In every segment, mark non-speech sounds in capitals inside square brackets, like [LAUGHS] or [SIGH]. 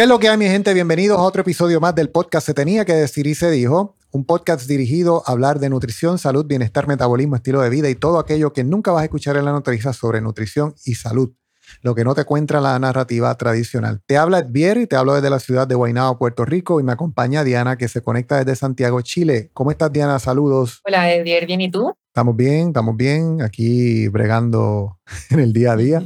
¿Qué es lo que hay, mi gente? Bienvenidos a otro episodio más del podcast Se tenía que decir y se dijo. Un podcast dirigido a hablar de nutrición, salud, bienestar, metabolismo, estilo de vida y todo aquello que nunca vas a escuchar en la noticia sobre nutrición y salud. Lo que no te cuenta la narrativa tradicional. Te habla Edvier y te hablo desde la ciudad de Guaynabo, Puerto Rico y me acompaña Diana que se conecta desde Santiago, Chile. ¿Cómo estás, Diana? Saludos. Hola, Edvier. ¿Bien y tú? Estamos bien, estamos bien. Aquí bregando [LAUGHS] en el día a día.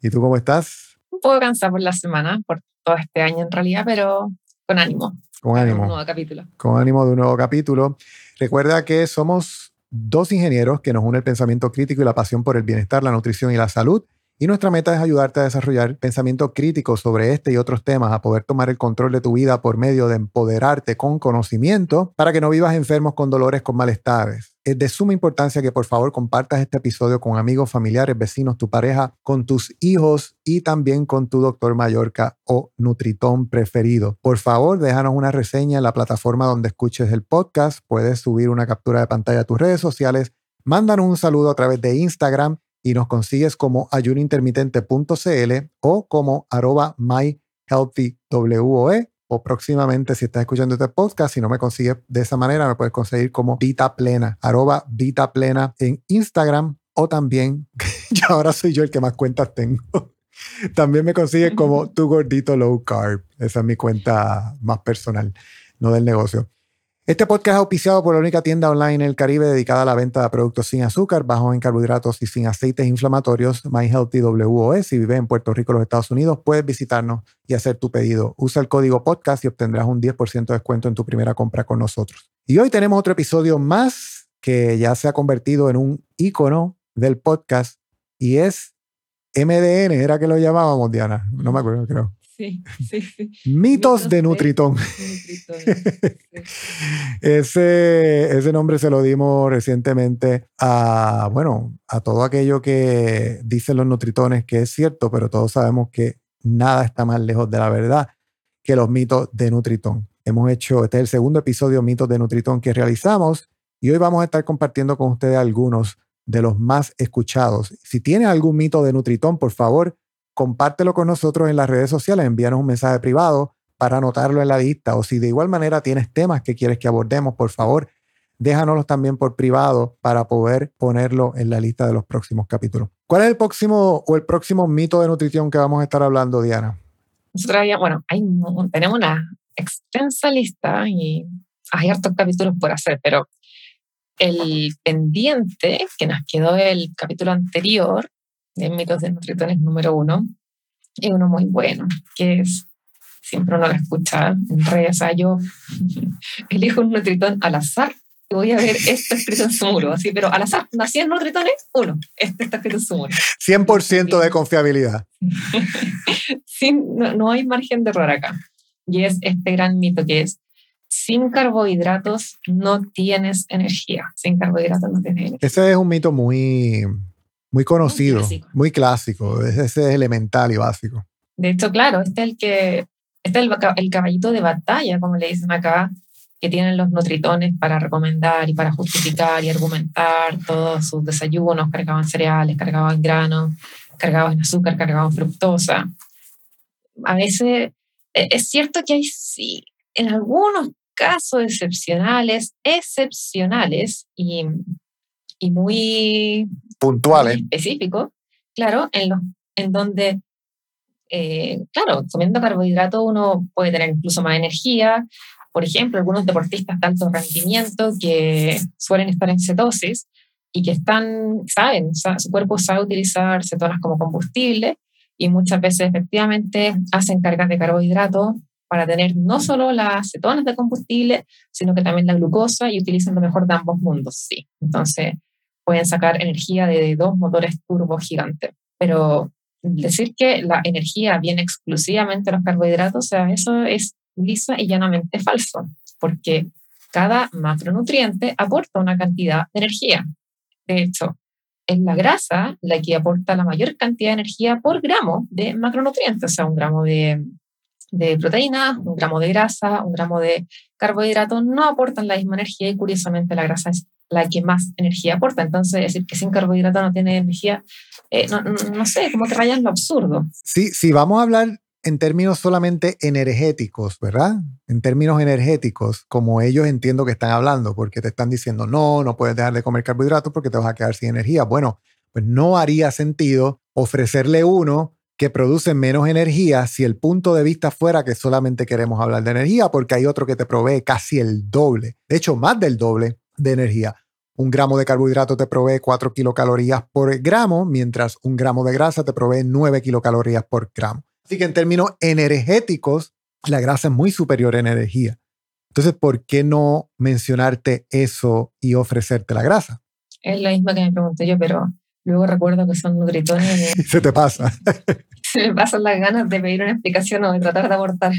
¿Y tú cómo estás? Un poco cansada por la semana, por todo este año en realidad, pero con ánimo. Con ánimo. Un nuevo capítulo. Con ánimo de un nuevo capítulo. Recuerda que somos dos ingenieros que nos une el pensamiento crítico y la pasión por el bienestar, la nutrición y la salud. Y nuestra meta es ayudarte a desarrollar pensamiento crítico sobre este y otros temas, a poder tomar el control de tu vida por medio de empoderarte con conocimiento para que no vivas enfermos con dolores, con malestares. Es de suma importancia que por favor compartas este episodio con amigos, familiares, vecinos, tu pareja, con tus hijos y también con tu doctor Mallorca o Nutritón preferido. Por favor, déjanos una reseña en la plataforma donde escuches el podcast. Puedes subir una captura de pantalla a tus redes sociales. Mándanos un saludo a través de Instagram y nos consigues como ayunointermitente.cl o como arroba o próximamente si estás escuchando este podcast, si no me consigues de esa manera, me puedes conseguir como Vita Plena, arroba Vita Plena en Instagram o también, [LAUGHS] ya ahora soy yo el que más cuentas tengo. [LAUGHS] También me consigues como Tu Gordito Low Carb. Esa es mi cuenta más personal, no del negocio. Este podcast es auspiciado por la única tienda online en el Caribe dedicada a la venta de productos sin azúcar, bajos en carbohidratos y sin aceites inflamatorios, My WOS. Si vives en Puerto Rico, los Estados Unidos, puedes visitarnos y hacer tu pedido. Usa el código podcast y obtendrás un 10% de descuento en tu primera compra con nosotros. Y hoy tenemos otro episodio más que ya se ha convertido en un icono del podcast y es MDN, era que lo llamábamos, Diana. No me acuerdo, creo. Sí, sí, sí. Mitos, de Nutritón. [LAUGHS] ese, ese nombre se lo dimos recientemente a, bueno, a todo aquello que dicen los Nutritones que es cierto, pero todos sabemos que nada está más lejos de la verdad que los mitos de Nutritón. Hemos hecho, este es el segundo episodio Mitos de Nutritón que realizamos y hoy vamos a estar compartiendo con ustedes algunos de los más escuchados. Si tiene algún mito de Nutritón, por favor, compártelo con nosotros en las redes sociales, envíanos un mensaje privado para anotarlo en la lista. O si de igual manera tienes temas que quieres que abordemos, por favor, déjanoslos también por privado para poder ponerlo en la lista de los próximos capítulos. ¿Cuál es el próximo o el próximo mito de nutrición que vamos a estar hablando, Diana? Nosotros bueno, tenemos una extensa lista y hay hartos capítulos por hacer, pero el pendiente que nos quedó del capítulo anterior de mitos de nutritones número uno, y uno muy bueno, que es, siempre uno lo escucha en redes, o yo [LAUGHS] elijo un nutritón al azar y voy a ver esto escrito en su muro, así, pero al azar, nací en nutritones, uno, este está escrito en su muro. 100% de confiabilidad. [LAUGHS] sí, no, no hay margen de error acá. Y es este gran mito que es, sin carbohidratos no tienes energía. Sin carbohidratos no tienes energía. Ese es un mito muy, muy conocido, muy clásico, ese es elemental y básico. De hecho, claro, este es el que este es el, caballito de batalla, como le dicen acá, que tienen los nutritones para recomendar y para justificar y argumentar todos sus desayunos cargados en cereales, cargados en granos, cargados en azúcar, cargados en fructosa. A veces e, es cierto que hay sí, en algunos casos excepcionales, excepcionales y, y muy puntuales. Específico, claro, en, los, en donde eh, claro, comiendo carbohidratos uno puede tener incluso más energía. Por ejemplo, algunos deportistas de alto rendimiento que suelen estar en cetosis y que están, saben, su cuerpo sabe utilizar cetonas como combustible y muchas veces efectivamente hacen cargas de carbohidratos para tener no solo las cetonas de combustible, sino que también la glucosa y utilizan lo mejor de ambos mundos, sí. Entonces pueden sacar energía de dos motores turbo gigantes. Pero decir que la energía viene exclusivamente de los carbohidratos, o sea, eso es lisa y llanamente falso, porque cada macronutriente aporta una cantidad de energía. De hecho, es la grasa la que aporta la mayor cantidad de energía por gramo de macronutrientes, o sea, un gramo de de proteínas, un gramo de grasa, un gramo de carbohidratos no aportan la misma energía y curiosamente la grasa es la que más energía aporta. Entonces, decir que sin carbohidrato no tiene energía, eh, no, sé, como que rayan lo absurdo. Sí, sí, vamos a hablar en términos solamente energéticos, ¿verdad? En términos energéticos, como ellos entiendo que están hablando, porque te están diciendo, no, no puedes dejar de comer carbohidratos porque te vas a quedar sin energía. Bueno, pues no haría sentido ofrecerle uno que producen menos energía si el punto de vista fuera que solamente queremos hablar de energía, porque hay otro que te provee casi el doble, de hecho más del doble de energía. Un gramo de carbohidrato te provee 4 kilocalorías por gramo, mientras un gramo de grasa te provee 9 kilocalorías por gramo. Así que en términos energéticos, la grasa es muy superior en energía. Entonces, ¿por qué no mencionarte eso y ofrecerte la grasa? Es la misma que me pregunté yo, pero luego recuerdo que son nutritones. [LAUGHS] Se te pasa. [LAUGHS] se me pasan las ganas de pedir una explicación o de tratar de abortar.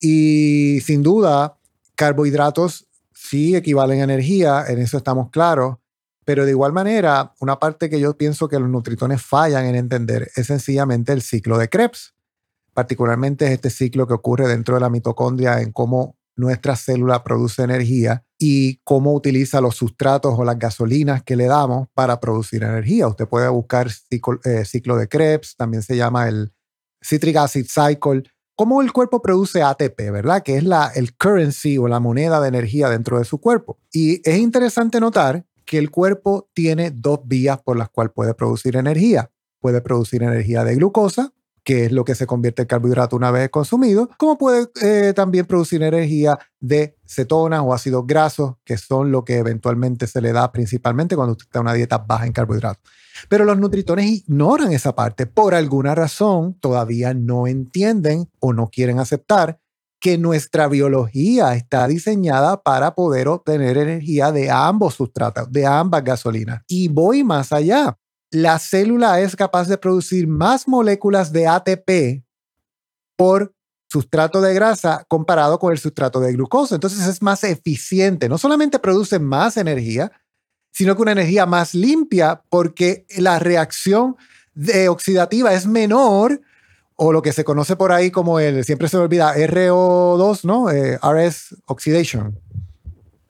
y sin duda, carbohidratos sí equivalen a energía, en eso estamos claros, pero de igual manera, una parte que yo pienso que los nutritones fallan en entender es sencillamente el ciclo de Krebs. Particularmente es este ciclo que ocurre dentro de la mitocondria en cómo nuestra célula produce energía y cómo utiliza los sustratos o las gasolinas que le damos para producir energía. Usted puede buscar eh, ciclo, de Krebs, también se llama el citric acid cycle, cómo el cuerpo produce ATP, ¿verdad? Que es la, el currency o la moneda de energía dentro de su cuerpo. Y es interesante notar que el cuerpo tiene dos vías por las cuales puede producir energía. Puede producir energía de glucosa, que es lo que se convierte en carbohidrato una vez consumido, como puede eh, también producir energía de cetonas o ácidos grasos, que son lo que eventualmente se le da principalmente cuando usted está en una dieta baja en carbohidratos. Pero los nutritones ignoran esa parte. Por alguna razón, todavía no entienden o no quieren aceptar que nuestra biología está diseñada para poder obtener energía de ambos sustratos, de ambas gasolinas. Y voy más allá la célula es capaz de producir más moléculas de ATP por sustrato de grasa comparado con el sustrato de glucosa. Entonces es más eficiente. No solamente produce más energía, sino que una energía más limpia porque la reacción de oxidativa es menor o lo que se conoce por ahí como el, siempre se me olvida, RO2, ¿no? Eh, RS oxidation.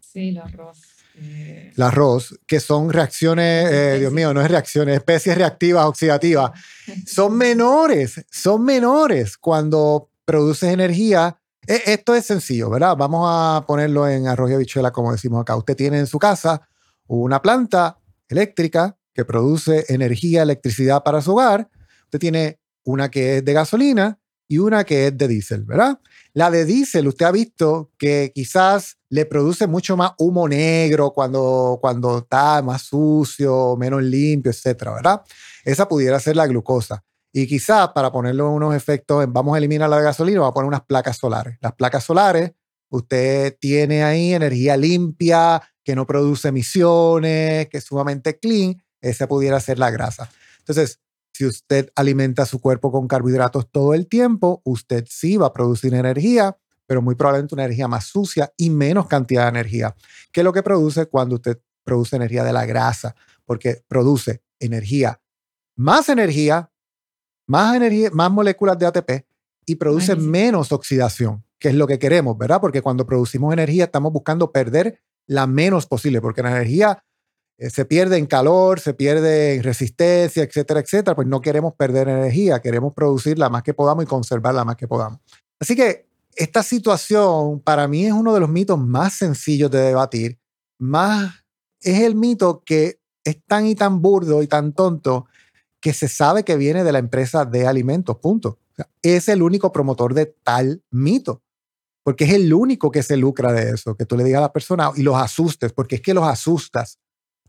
Sí, el arroz. El arroz, que son reacciones, eh, Dios mío, no es reacciones, especies reactivas oxidativas, [LAUGHS] son menores, son menores cuando produces energía. E, esto es sencillo, ¿verdad? Vamos a ponerlo en arroz y habichuela, como decimos acá. Usted tiene en su casa una planta eléctrica que produce energía, electricidad para su hogar. Usted tiene una que es de gasolina y una que es de diésel, ¿verdad? La de diésel, usted ha visto que quizás le produce mucho más humo negro cuando, cuando está más sucio, menos limpio, etcétera, ¿verdad? Esa pudiera ser la glucosa. Y quizás para ponerle unos efectos, vamos a eliminar la gasolina, vamos a poner unas placas solares. Las placas solares, usted tiene ahí energía limpia, que no produce emisiones, que es sumamente clean, esa pudiera ser la grasa. Entonces, si usted alimenta su cuerpo con carbohidratos todo el tiempo, usted sí va a producir energía, pero muy probablemente una energía más sucia y menos cantidad de energía, que es lo que produce cuando usted produce energía de la grasa, porque produce energía, más energía, más energía, más moléculas de ATP y produce menos oxidación, que es lo que queremos, ¿verdad? Porque cuando producimos energía estamos buscando perder la menos posible, porque la energía se pierde en calor, se pierde en resistencia, etcétera, etcétera, pues no queremos perder energía, queremos producir la más que podamos y conservar la más que podamos. Así que esta situación para mí es uno de los mitos más sencillos de debatir, más es el mito que es tan y tan burdo y tan tonto que se sabe que viene de la empresa de alimentos, punto. es el único promotor de tal mito, porque es el único que se lucra de eso, que tú le digas a la persona y los asustes, porque es que los asustas.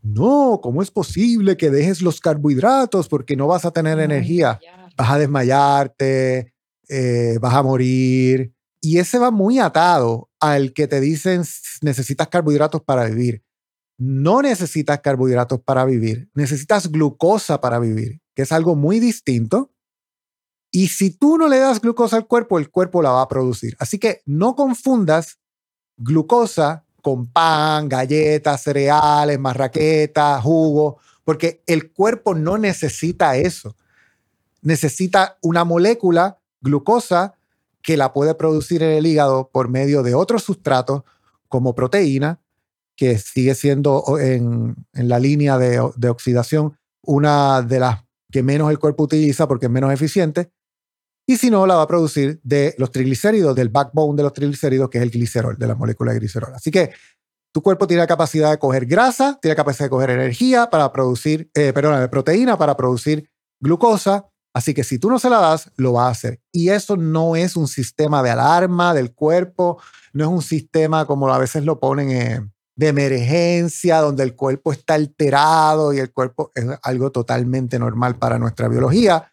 No, ¿cómo es posible que dejes los carbohidratos porque no vas a tener energía? Vas a desmayarte, eh, vas a morir. Y ese va muy atado al que te dicen necesitas carbohidratos para vivir. No necesitas carbohidratos para vivir, necesitas glucosa para vivir, que es algo muy distinto. Y si tú no le das glucosa al cuerpo, el cuerpo la va a producir. Así que no confundas glucosa con pan, galletas, cereales, marraquetas, jugo, porque el cuerpo no necesita eso. Necesita una molécula, glucosa, que la puede producir en el hígado por medio de otros sustratos como proteína, que sigue siendo en, la línea de, de, oxidación una de las que menos el cuerpo utiliza porque es menos eficiente. Y si no, la va a producir de los triglicéridos, del backbone de los triglicéridos, que es el glicerol, de la molécula de glicerol. Así que tu cuerpo tiene la capacidad de coger grasa, tiene la capacidad de coger energía para producir, eh, perdón, proteína para producir glucosa Así que si tú no se la das, lo va a hacer. Y eso no es un sistema de alarma del cuerpo, no es un sistema como a veces lo ponen eh, de emergencia, donde el cuerpo está alterado y el cuerpo es algo totalmente normal para nuestra biología,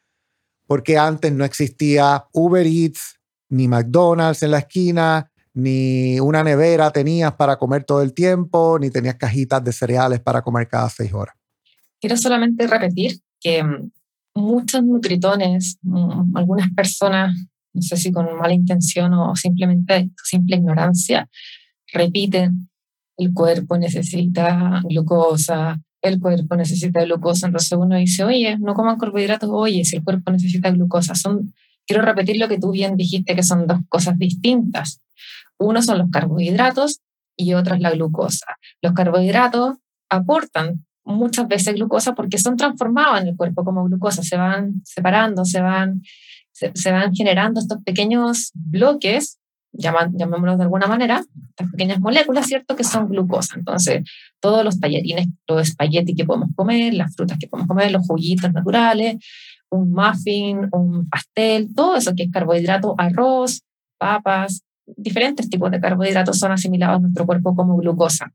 porque antes no existía Uber Eats, ni McDonald's en la esquina, ni una nevera tenías para comer todo el tiempo, ni tenías cajitas de cereales para comer cada seis horas. Quiero solamente repetir que mm, muchos nutritones, mm, algunas personas, no sé si con mala intención o simplemente simple ignorancia, repiten, el cuerpo necesita glucosa, el cuerpo necesita glucosa, entonces uno dice, oye, no coman carbohidratos, oye, si el cuerpo necesita glucosa. Quiero repetir lo que tú bien dijiste, que son dos cosas distintas. Uno son los carbohidratos y otro es la glucosa. Los carbohidratos aportan muchas veces glucosa porque son transformados en el cuerpo como glucosa, se van separando, se van, se, van generando estos pequeños bloques, llamémoslos de alguna manera, estas pequeñas moléculas, ¿cierto? Que son glucosa. Entonces, todos los tallarines, los espaguetis que podemos comer, las frutas que podemos comer, los juguitos naturales, un muffin, un pastel, todo eso que es carbohidrato, arroz, papas, diferentes tipos de carbohidratos son asimilados a nuestro cuerpo como glucosa.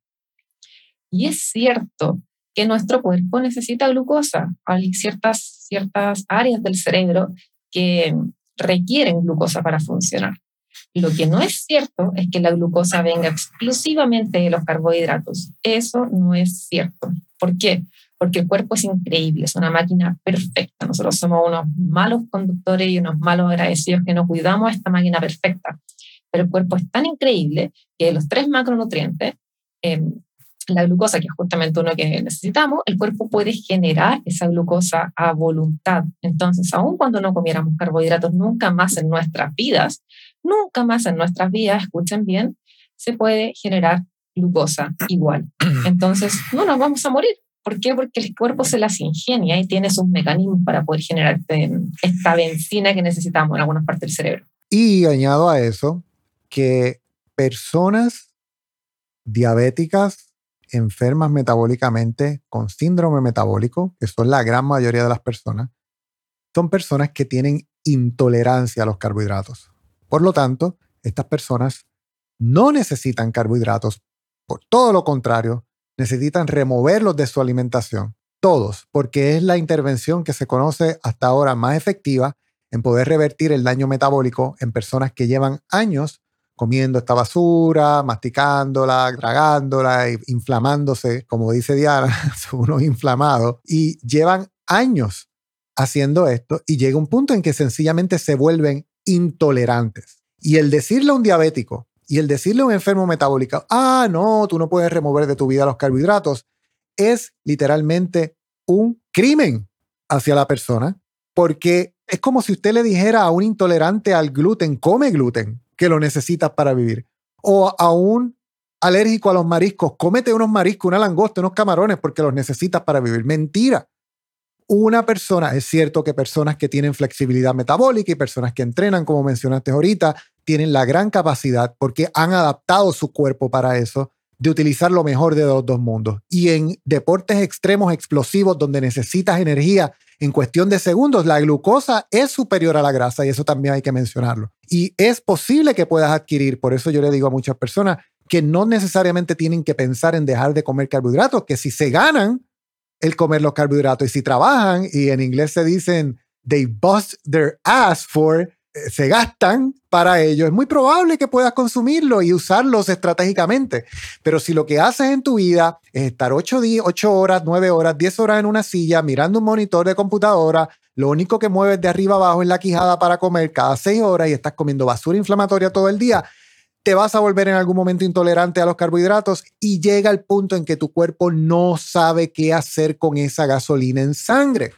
Y es cierto que nuestro cuerpo necesita glucosa. Hay ciertas, ciertas áreas del cerebro que requieren glucosa para funcionar. Lo que no es cierto es que la glucosa venga exclusivamente de los carbohidratos. Eso no es cierto. ¿Por qué? Porque el cuerpo es increíble, es una máquina perfecta. Nosotros somos unos malos conductores y unos malos agradecidos que no cuidamos esta máquina perfecta. Pero el cuerpo es tan increíble que los tres macronutrientes, eh, la glucosa, que es justamente uno que necesitamos, el cuerpo puede generar esa glucosa a voluntad. Entonces, aun cuando no comiéramos carbohidratos nunca más en nuestras vidas, nunca más en nuestras vidas, escuchen bien, se puede generar glucosa igual. [CLEARS THROAT] Entonces, no nos vamos a morir. ¿Por qué? Porque el cuerpo se las ingenia y tiene sus mecanismos para poder generar esta benzina que necesitamos en algunas partes del cerebro. Y añado a eso que personas diabéticas enfermas metabólicamente con síndrome metabólico, que son la gran mayoría de las personas, son personas que tienen intolerancia a los carbohidratos. Por lo tanto, estas personas no necesitan carbohidratos, por todo lo contrario, necesitan removerlos de su alimentación, todos, porque es la intervención que se conoce hasta ahora más efectiva en poder revertir el daño metabólico en personas que llevan años comiendo esta basura, masticándola, tragándola, inflamándose, como dice Diana, [LAUGHS] unos inflamados, y llevan años haciendo esto y llega un punto en que sencillamente se vuelven intolerantes. Y el decirle a un diabético y el decirle a un enfermo metabólico, ah, no, tú no puedes remover de tu vida los carbohidratos, es literalmente un crimen hacia la persona, porque es como si usted le dijera a un intolerante al gluten, come gluten, que lo necesitas para vivir. O a un alérgico a los mariscos, cómete unos mariscos, una langosta, unos camarones porque los necesitas para vivir. Mentira. Una persona, es cierto que personas que tienen flexibilidad metabólica y personas que entrenan, como mencionaste ahorita, tienen la gran capacidad porque han adaptado su cuerpo para eso, de utilizar lo mejor de los dos mundos. Y en deportes extremos explosivos donde necesitas energía en cuestión de segundos. La glucosa es superior a la grasa y eso también hay que mencionarlo. Y es posible que puedas adquirir, por eso yo le digo a muchas personas que no necesariamente tienen que pensar en dejar de comer carbohidratos, que si se ganan el comer los carbohidratos y si trabajan, y en inglés se dicen, they bust their ass for eh, se gastan para ello, es muy probable que puedas consumirlo y usarlos estratégicamente. Pero si lo que haces en tu vida es estar 8, 8 horas, 9 horas, 10 horas en una silla mirando un monitor de computadora, lo único que mueves de arriba abajo es la quijada para comer cada 6 horas y estás comiendo basura inflamatoria todo el día, te vas a volver en algún momento intolerante a los carbohidratos y llega el punto en que tu cuerpo no sabe qué hacer con esa gasolina en sangre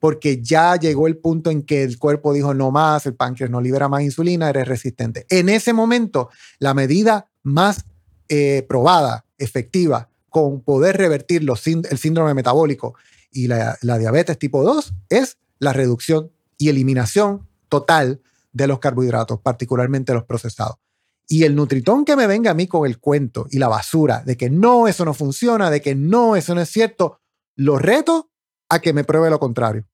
porque ya llegó el punto en que el cuerpo dijo no más, el páncreas no libera más insulina, eres resistente. En ese momento, la medida más eh, probada, efectiva, con poder revertir el síndrome metabólico y la diabetes tipo 2 es la reducción y eliminación total de los carbohidratos, particularmente los procesados. Y el nutritón que me venga a mí con el cuento y la basura de que no, eso no funciona, de que no, eso no es cierto, lo reto a que me pruebe lo contrario.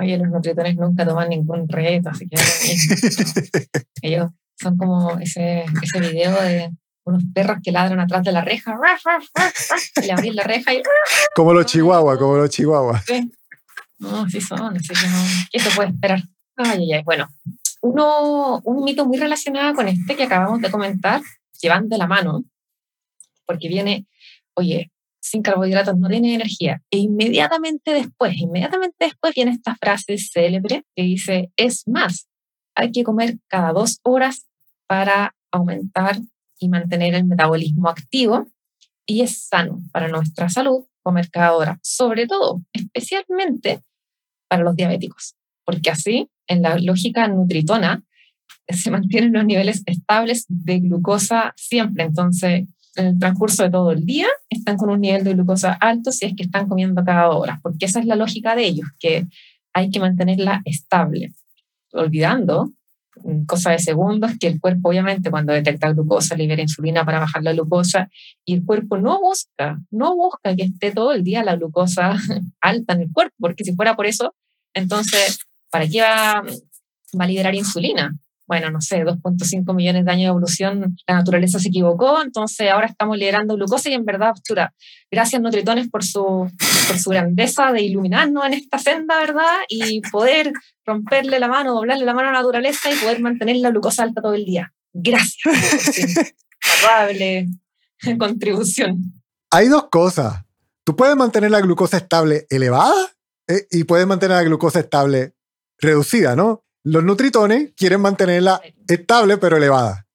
Oye, los nutritones nunca toman ningún reto, así que [LAUGHS] ellos son como ese, ese video de unos perros que ladran atrás de la reja, y le abren la reja y... Como los chihuahuas, como los chihuahuas. Sí. No, sí son, así que no. ¿Qué se puede esperar? Ay, ay, ay. Bueno, uno, un mito muy relacionado con este que acabamos de comentar, llevan de la mano, porque viene, oye, sin carbohidratos no tiene energía. E inmediatamente después, inmediatamente después viene esta frase célebre que dice, es más, hay que comer cada dos horas para aumentar y mantener el metabolismo activo y es sano para nuestra salud comer cada hora, sobre todo, especialmente para los diabéticos, porque así, en la lógica nutritona, se [LAUGHS] mantienen los niveles estables de glucosa siempre. Entonces, en el transcurso de todo el día están con un nivel de glucosa alto si es que están comiendo cada hora, porque esa es la lógica de ellos, que hay que mantenerla estable, olvidando, cosa de segundos, que el cuerpo obviamente cuando detecta glucosa libera insulina para bajar la glucosa y el cuerpo no busca, no busca que esté todo el día la glucosa [LAUGHS] alta en el cuerpo, porque si fuera por eso, entonces, ¿para qué va, a liberar insulina? bueno, no sé, 2.5 millones de años de evolución, la naturaleza se equivocó, entonces ahora estamos liderando glucosa y en verdad, chura, gracias Nutritones por su, grandeza de iluminarnos en esta senda, ¿verdad? Y poder romperle la mano, doblarle la mano a la naturaleza y poder mantener la glucosa alta todo el día. Gracias Agradable [LAUGHS] contribución. Hay dos cosas. Tú puedes mantener la glucosa estable elevada eh, y puedes mantener la glucosa estable reducida, ¿no? Los nutritones quieren mantenerla estable pero elevada.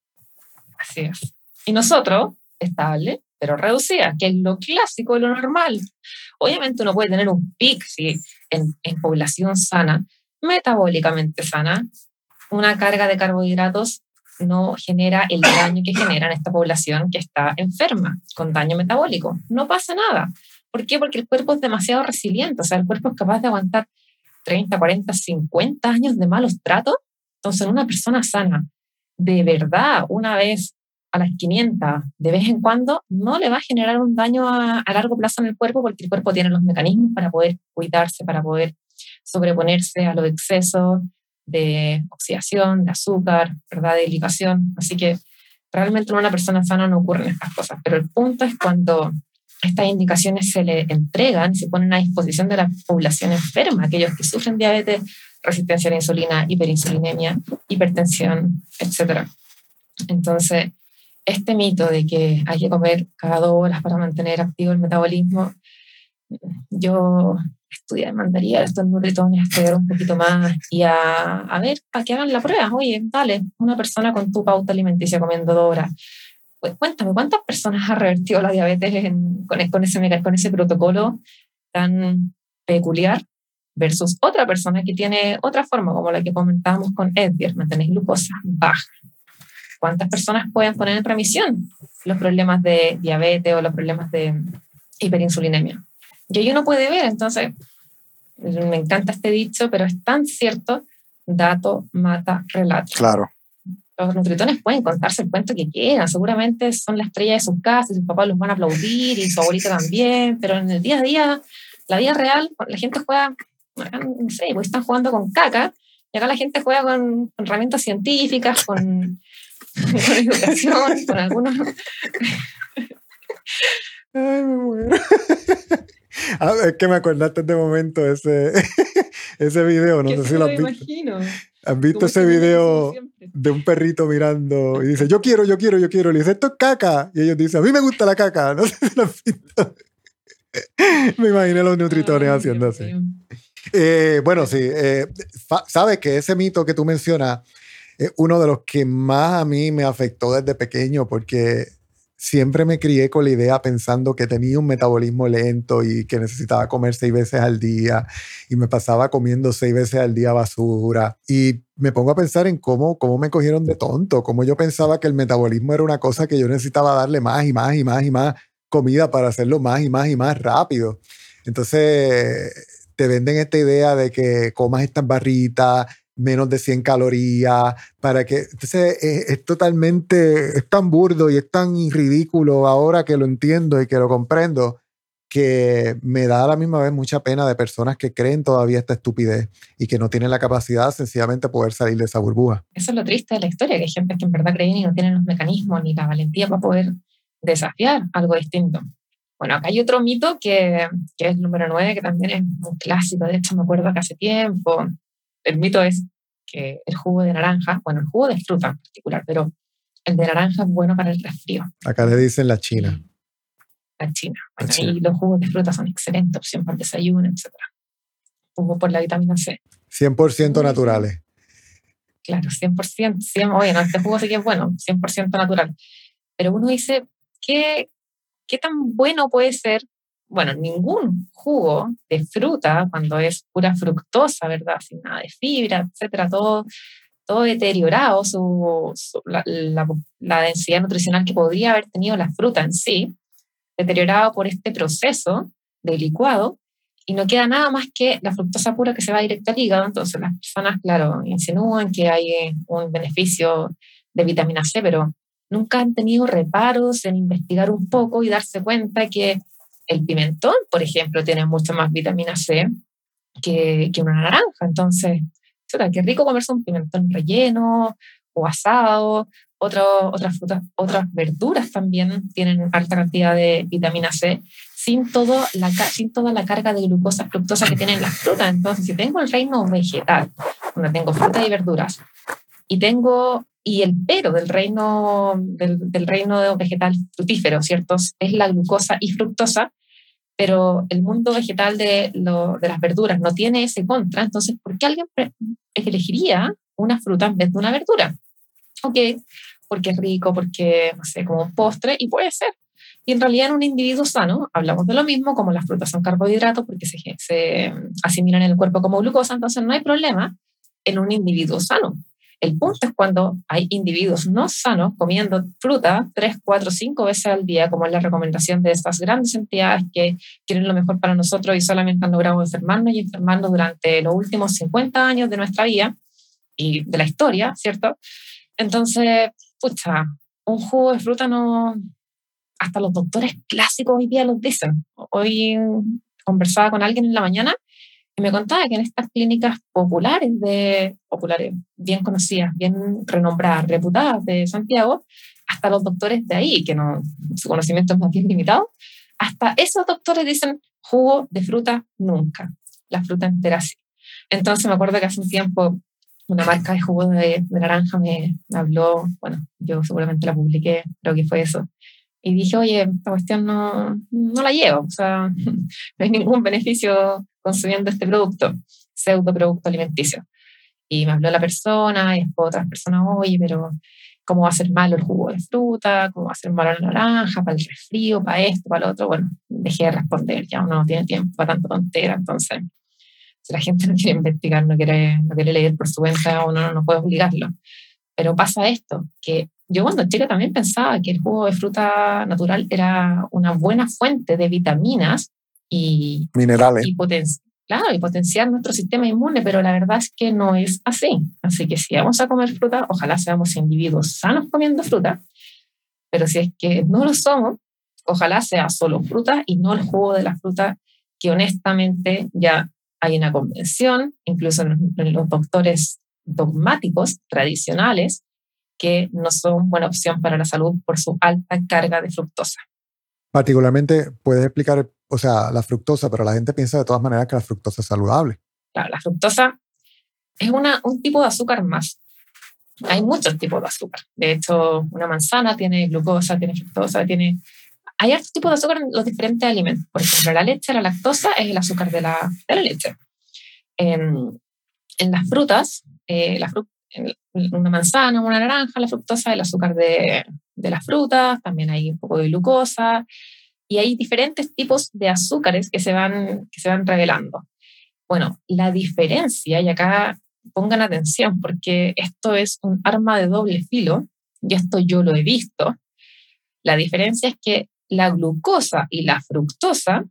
Así es. Y nosotros, estable pero reducida, que es lo clásico, lo normal. Obviamente uno puede tener un pic si en, en población sana, metabólicamente sana, una carga de carbohidratos no genera el daño que genera en esta población que está enferma, con daño metabólico. No pasa nada. ¿Por qué? Porque el cuerpo es demasiado resiliente, o sea, el cuerpo es capaz de aguantar 30, 40, 50 años de malos tratos. Entonces, una persona sana, de verdad, una vez a las 500, de vez en cuando, no le va a generar un daño a, largo plazo en el cuerpo porque el cuerpo tiene los mecanismos para poder cuidarse, para poder sobreponerse a los excesos de oxidación, de azúcar, ¿verdad? de ligación. Así que realmente en una persona sana no ocurren estas cosas. Pero el punto es cuando estas indicaciones se le entregan se ponen a disposición de la población enferma, aquellos que sufren diabetes, resistencia a la insulina, hiperinsulinemia, hipertensión, etc. Entonces, este mito de que hay que comer cada dos horas para mantener activo el metabolismo, yo estudiar, mandaría a estos nutritones a estudiar un poquito más y a, a ver, para que hagan la prueba. Oye, dale, una persona con tu pauta alimenticia comiendo dos horas pues cuéntame, ¿cuántas personas ha revertido la diabetes con, ese, con ese protocolo tan peculiar versus otra persona que tiene otra forma, como la que comentábamos con Edgar, mantener glucosa baja? ¿Cuántas personas pueden poner en remisión los problemas de diabetes o los problemas de hiperinsulinemia? Y ahí uno puede ver, entonces, me encanta este dicho, pero es tan cierto, dato mata relato. Claro los nutritones pueden contarse el cuento que quieran, seguramente son la estrella de sus casas y sus papás los van a aplaudir y su abuelita también, pero en el día a día, la vida real, la gente juega no sé, pues están jugando con caca, y acá la gente juega con, herramientas científicas, con, con educación, con algunos... [LAUGHS] Ay, me muero. [LAUGHS] Ah, es que me acordaste de momento ese, [LAUGHS] ese video, no sé si lo has visto. imagino. ¿Has visto ese video de un perrito mirando y dice, yo quiero, yo quiero, yo quiero? Y dice, esto es caca. Y ellos dicen, a mí me gusta la caca. [LAUGHS] No sé si lo has visto. [LAUGHS] me imaginé los nutritones haciendo así. Eh, bueno, sí. Eh, Sabes que ese mito que tú mencionas es uno de los que más a mí me afectó desde pequeño porque siempre me crié con la idea pensando que tenía un metabolismo lento y que necesitaba comer seis veces al día y me pasaba comiendo seis veces al día basura. Y me pongo a pensar en cómo, cómo me cogieron de tonto, cómo yo pensaba que el metabolismo era una cosa que yo necesitaba darle más y más y más y más comida para hacerlo más y más y más rápido. Entonces te venden esta idea de que comas estas barritas menos de 100 calorías, para que... Entonces es, totalmente, es tan burdo y es tan ridículo ahora que lo entiendo y que lo comprendo, que me da a la misma vez mucha pena de personas que creen todavía esta estupidez y que no tienen la capacidad sencillamente de poder salir de esa burbuja. Eso es lo triste de la historia, que hay gente que en verdad creen y no tienen los mecanismos ni la valentía para poder desafiar algo distinto. Bueno, acá hay otro mito que, que es el número 9, que también es un clásico, de hecho me acuerdo que hace tiempo el mito es que el jugo de naranja, bueno, el jugo de fruta en particular, pero el de naranja es bueno para el resfrío. Acá le dicen la China. La China. Y los jugos de fruta son excelentes opción para el desayuno, etc. Jugo por la vitamina C. 100% naturales. Claro, 100%. 100 oye, no, este jugo sí que es bueno, 100% natural. Pero uno dice, ¿qué, ¿qué tan bueno puede ser bueno, ningún jugo de fruta, cuando es pura fructosa, ¿verdad? Sin nada de fibra, etcétera, todo, todo deteriorado, su, la, la, densidad nutricional que podría haber tenido la fruta en sí, deteriorado por este proceso de licuado, y no queda nada más que la fructosa pura que se va directo al hígado. Entonces, las personas, claro, insinúan que hay un beneficio de vitamina C, pero nunca han tenido reparos en investigar un poco y darse cuenta que el pimentón, por ejemplo, tiene mucha más vitamina C que, que una naranja. Entonces, qué rico comerse un pimentón relleno o asado. otras frutas, otras verduras también tienen alta cantidad de vitamina C sin, todo la, sin toda la carga de glucosa, fructosa que tienen las frutas. Entonces, si tengo el reino vegetal, donde tengo frutas y verduras, y tengo y el pero del reino, del, del reino vegetal frutífero, ¿cierto? Es la glucosa y fructosa, pero el mundo vegetal de, lo, de las verduras no tiene ese contra, entonces, ¿por qué alguien elegiría una fruta en vez de una verdura? Ok, porque es rico, porque, no sé, como postre, y puede ser. Y en realidad en un individuo sano hablamos de lo mismo, como las frutas son carbohidratos porque se, se asimilan en el cuerpo como glucosa, entonces no hay problema en un individuo sano. El punto es cuando hay individuos no sanos comiendo fruta 3, 4, 5 veces al día, como es la recomendación de estas grandes entidades que quieren lo mejor para nosotros y solamente han logrado enfermarnos y enfermarnos durante los últimos 50 años de nuestra vida y de la historia, ¿cierto? Entonces, pucha, un jugo de fruta no... Hasta los doctores clásicos hoy día lo dicen. Hoy conversaba con alguien en la mañana y me contaba que en estas clínicas populares, de, populares bien conocidas, bien renombradas, reputadas de Santiago, hasta los doctores de ahí, que no, su conocimiento es más bien limitado, hasta esos doctores dicen jugo de fruta nunca, la fruta entera sí. Entonces me acuerdo que hace un tiempo una marca de jugo de, de naranja me, habló, bueno, yo seguramente la publiqué, creo que fue eso, y dije, oye, esta cuestión no, no la llevo, o sea, [LAUGHS] no hay ningún beneficio consumiendo este producto, pseudo producto alimenticio. Y me habló la persona, y después otras personas, oye, pero ¿cómo va a ser malo el jugo de fruta? ¿Cómo va a ser malo la naranja? ¿Para el resfrío? ¿Para esto? ¿Para lo otro? Bueno, dejé de responder, ya uno no tiene tiempo para tanta tontera, entonces si la gente [LAUGHS] no quiere investigar, no quiere, no quiere leer por su cuenta, uno no, no puede obligarlo. Pero pasa esto, que yo cuando chica también pensaba que el jugo de fruta natural era una buena fuente de vitaminas y minerales. Y, claro, y potenciar nuestro sistema inmune, pero la verdad es que no es así. Así que si vamos a comer fruta, ojalá seamos individuos sanos comiendo fruta, pero si es que no lo somos, ojalá sea solo fruta y no el jugo de la fruta que honestamente ya hay una convención, incluso en los doctores dogmáticos tradicionales, que no son buena opción para la salud por su alta carga de fructosa. Particularmente, puedes explicar, o sea, la fructosa, pero la gente piensa de todas maneras que la fructosa es saludable. Claro, la fructosa es una, un tipo de azúcar más. Hay muchos tipos de azúcar. De hecho, una manzana tiene glucosa, tiene fructosa, tiene... Hay otros tipos de azúcar en los diferentes alimentos. Por ejemplo, la leche, la lactosa es el azúcar de la, de la leche. En, en las frutas, eh, la una manzana, una naranja, la fructosa, el azúcar de, de las frutas, también hay un poco de glucosa, y hay diferentes tipos de azúcares que se van, que se van revelando. Bueno, la diferencia, y acá pongan atención porque esto es un arma de doble filo, y esto yo lo he visto, la diferencia es que la glucosa y la fructosa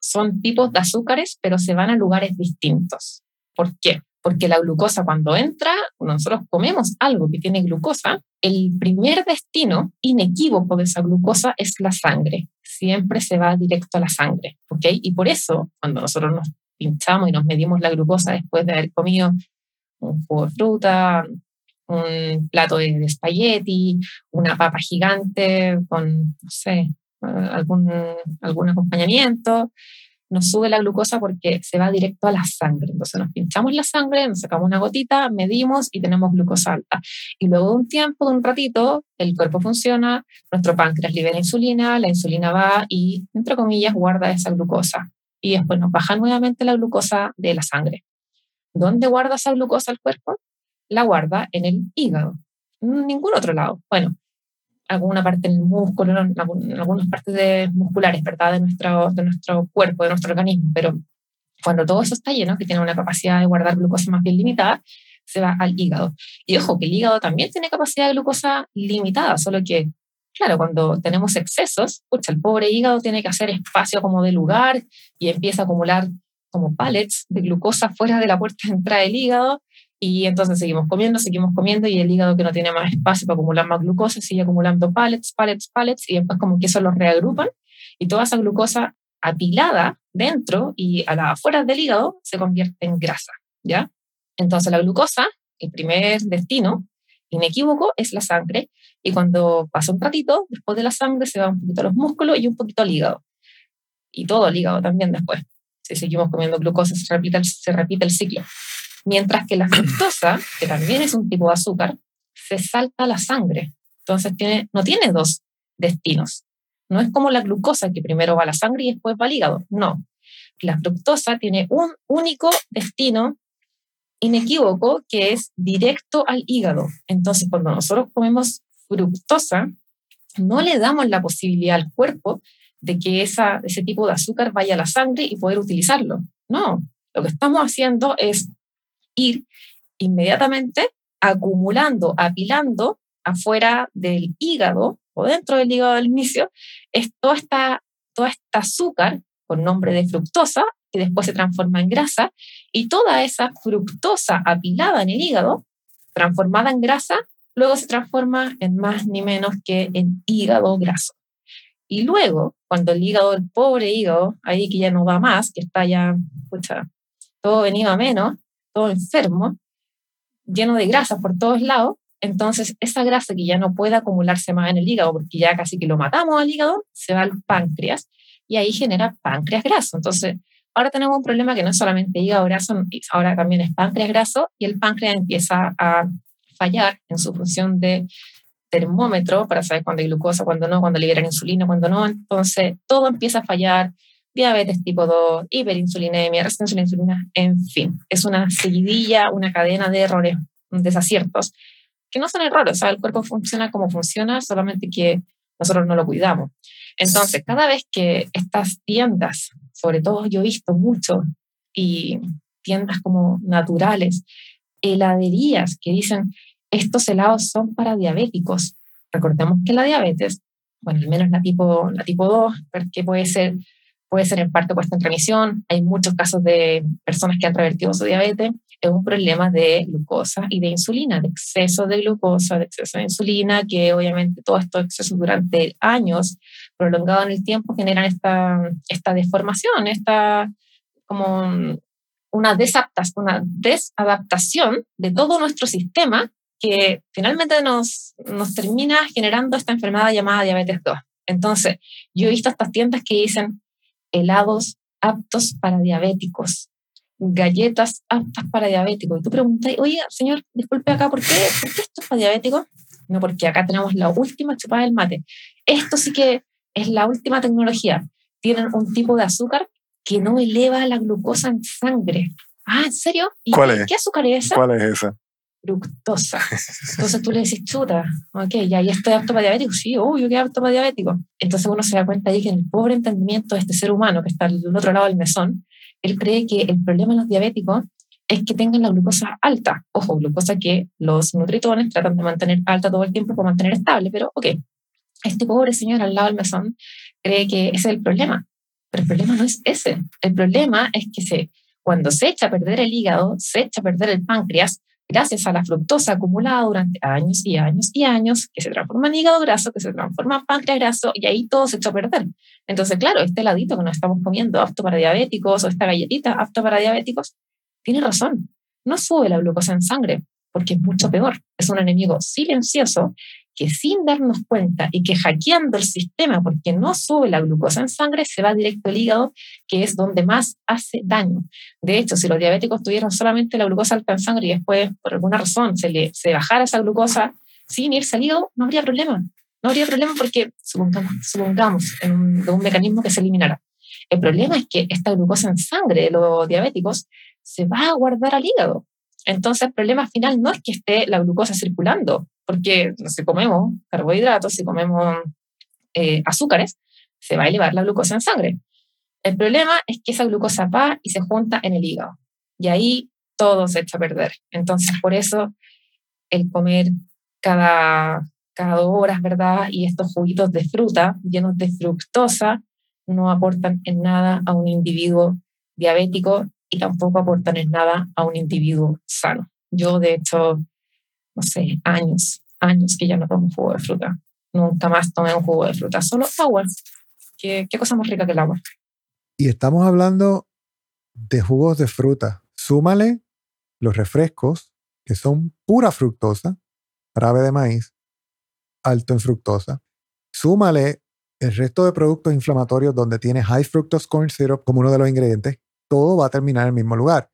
son tipos de azúcares, pero se van a lugares distintos. ¿Por qué? Porque la glucosa cuando entra, nosotros comemos algo que tiene glucosa, el primer destino inequívoco de esa glucosa es la sangre. Siempre se va directo a la sangre, ¿ok? Y por eso, cuando nosotros nos pinchamos y nos medimos la glucosa después de haber comido un jugo de fruta, un plato de, espagueti, una papa gigante con, no sé, algún, algún acompañamiento, nos sube la glucosa porque se va directo a la sangre. Entonces nos pinchamos la sangre, nos sacamos una gotita, medimos y tenemos glucosa alta. Y luego de un tiempo, de un ratito, el cuerpo funciona, nuestro páncreas libera insulina, la insulina va y, entre comillas, guarda esa glucosa. Y después nos baja nuevamente la glucosa de la sangre. ¿Dónde guarda esa glucosa el cuerpo? La guarda en el hígado, en ningún otro lado. Bueno, alguna parte del músculo, en, algunas partes de, musculares, ¿verdad? De nuestro, de nuestro cuerpo, de nuestro organismo, pero cuando todo eso está lleno, que tiene una capacidad de guardar glucosa más bien limitada, se va al hígado. Y ojo, que el hígado también tiene capacidad de glucosa limitada, solo que, claro, cuando tenemos excesos, pucha, el pobre hígado tiene que hacer espacio como de lugar y empieza a acumular como pallets de glucosa fuera de la puerta de entrada del hígado y entonces seguimos comiendo, seguimos comiendo y el hígado que no tiene más espacio para acumular más glucosa sigue acumulando pallets, pallets, pallets y después como que eso los reagrupan y toda esa glucosa apilada dentro y a la afuera del hígado se convierte en grasa, ¿ya? Entonces la glucosa, el primer destino inequívoco es la sangre y cuando pasa un ratito, después de la sangre se va un poquito a los músculos y un poquito al hígado. Y todo el hígado también después. Si seguimos comiendo glucosa se repite se repite el ciclo. Mientras que la fructosa, que también es un tipo de azúcar, se salta a la sangre. Entonces tiene, no tiene dos destinos. No es como la glucosa, que primero va a la sangre y después va al hígado. No. La fructosa tiene un único destino inequívoco que es directo al hígado. Entonces, cuando nosotros comemos fructosa, no le damos la posibilidad al cuerpo de que esa, ese tipo de azúcar vaya a la sangre y poder utilizarlo. No, lo que estamos haciendo es ir inmediatamente acumulando, apilando afuera del hígado o dentro del hígado del inicio, es toda esta, toda esta azúcar con nombre de fructosa que después se transforma en grasa y toda esa fructosa apilada en el hígado, transformada en grasa, luego se transforma en más ni menos que en hígado graso. Y luego, cuando el hígado, el pobre hígado, ahí que ya no va más, que está ya, escucha, todo venido a menos, enfermo, lleno de grasa por todos lados, entonces esa grasa que ya no puede acumularse más en el hígado, porque ya casi que lo matamos al hígado, se va al páncreas y ahí genera páncreas graso. Entonces, ahora tenemos un problema que no es solamente hígado graso, ahora también es páncreas graso y el páncreas empieza a fallar en su función de termómetro para saber cuándo hay glucosa, cuándo no, cuándo liberan insulina, cuándo no. Entonces, todo empieza a fallar diabetes tipo 2, hiperinsulinemia, resistencia a la insulina, en fin, es una seguidilla, una cadena de errores, desaciertos, que no son errores, o sea, el cuerpo funciona como funciona, solamente que nosotros no lo cuidamos. Entonces, cada vez que estas tiendas, sobre todo yo he visto mucho, y tiendas como naturales, heladerías que dicen, estos helados son para diabéticos. Recordemos que la diabetes, bueno, al menos la tipo, la tipo 2, que puede ser puede ser en parte puesta en remisión. Hay muchos casos de personas que han revertido su diabetes. Es un problema de glucosa y de insulina, de exceso de glucosa, de exceso de insulina, que obviamente todos estos excesos durante años, prolongados en el tiempo, generan esta, esta deformación, esta como una, una desadaptación de todo nuestro sistema que finalmente nos, nos termina generando esta enfermedad llamada diabetes 2. Entonces, yo he visto estas tiendas que dicen helados aptos para diabéticos, galletas aptas para diabéticos. Y tú preguntas, oye, señor, disculpe acá, ¿por qué, ¿por qué esto es para diabéticos? No, porque acá tenemos la última chupada del mate. Esto sí que es la última tecnología. Tienen un tipo de azúcar que no eleva la glucosa en sangre. Ah, ¿en serio? ¿Y ¿Cuál es? ¿Qué azúcar es esa? ¿Cuál es esa? Fructosa. Entonces tú le decís, chuta, ok, ya, ¿y estoy apto para diabético? Sí, obvio que apto para diabético. Entonces uno se da cuenta ahí que en el pobre entendimiento de este ser humano que está al otro lado del mesón, él cree que el problema en los diabéticos es que tengan la glucosa alta. Ojo, glucosa que los nutritones tratan de mantener alta todo el tiempo para mantener estable, pero ok, este pobre señor al lado del mesón cree que ese es el problema. Pero el problema no es ese. El problema es que se, cuando se echa a perder el hígado, se echa a perder el páncreas, gracias a la fructosa acumulada durante años y años y años, que se transforma en hígado graso, que se transforma en páncreas graso, y ahí todo se echa a perder. Entonces, claro, este ladito que nos estamos comiendo apto para diabéticos o esta galletita apto para diabéticos, tiene razón. No sube la glucosa en sangre, porque es mucho peor. Es un enemigo silencioso que sin darnos cuenta y que hackeando el sistema porque no sube la glucosa en sangre, se va directo al hígado, que es donde más hace daño. De hecho, si los diabéticos tuvieran solamente la glucosa alta en sangre y después, por alguna razón, se, le, se bajara esa glucosa sin irse al hígado, no habría problema. No habría problema porque, supongamos, supongamos en un, un mecanismo que se eliminara. El problema es que esta glucosa en sangre de los diabéticos se va a guardar al hígado. Entonces, el problema final no es que esté la glucosa circulando, porque si comemos carbohidratos, si comemos eh, azúcares, se va a elevar la glucosa en sangre. El problema es que esa glucosa va y se junta en el hígado. Y ahí todo se echa a perder. Entonces, por eso el comer cada, cada dos horas, ¿verdad? Y estos juguitos de fruta llenos de fructosa no aportan en nada a un individuo diabético y tampoco aportan en nada a un individuo sano. Yo, de hecho, no sé, años, años que ya no tomo jugo de fruta. Nunca más tomé un jugo de fruta, solo agua. ¿Qué, qué cosa más rica que el agua? Y estamos hablando de jugos de fruta. Súmale los refrescos, que son pura fructosa, jarabe de maíz, alto en fructosa. Súmale el resto de productos inflamatorios donde tiene high fructose corn syrup como uno de los ingredientes, todo va a terminar en el mismo lugar.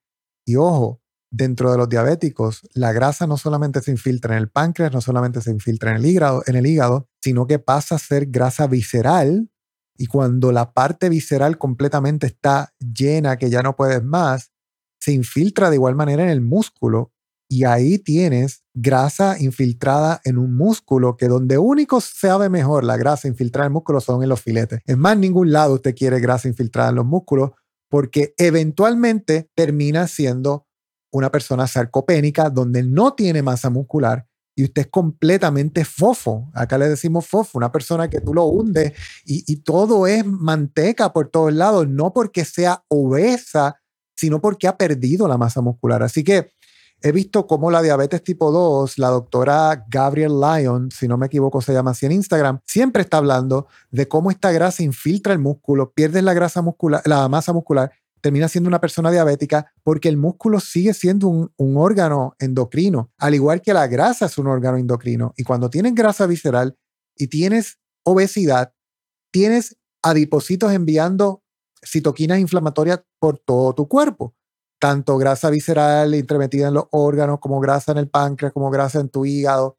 Y ojo, dentro de los diabéticos, la grasa no solamente se infiltra en el páncreas, no solamente se infiltra en el hígado, sino que pasa a ser grasa visceral. Y cuando la parte visceral completamente está llena, que ya no puedes más, se infiltra de igual manera en el músculo. Y ahí tienes grasa infiltrada en un músculo que donde único se sabe mejor la grasa infiltrada en el músculo son en los filetes. En más ningún lado usted quiere grasa infiltrada en los músculos porque eventualmente termina siendo una persona sarcopénica donde no tiene masa muscular y usted es completamente fofo. Acá le decimos fofo, una persona que tú lo hundes y, todo es manteca por todos lados, no porque sea obesa, sino porque ha perdido la masa muscular. Así que he visto cómo la diabetes tipo 2, la doctora Gabriel Lyon, si no me equivoco se llama así en Instagram, siempre está hablando de cómo esta grasa infiltra el músculo, pierdes la grasa muscular, la masa muscular termina siendo una persona diabética porque el músculo sigue siendo un, órgano endocrino, al igual que la grasa es un órgano endocrino. Y cuando tienes grasa visceral y tienes obesidad, tienes adipocitos enviando citoquinas inflamatorias por todo tu cuerpo, tanto grasa visceral intermetida en los órganos, como grasa en el páncreas, como grasa en tu hígado.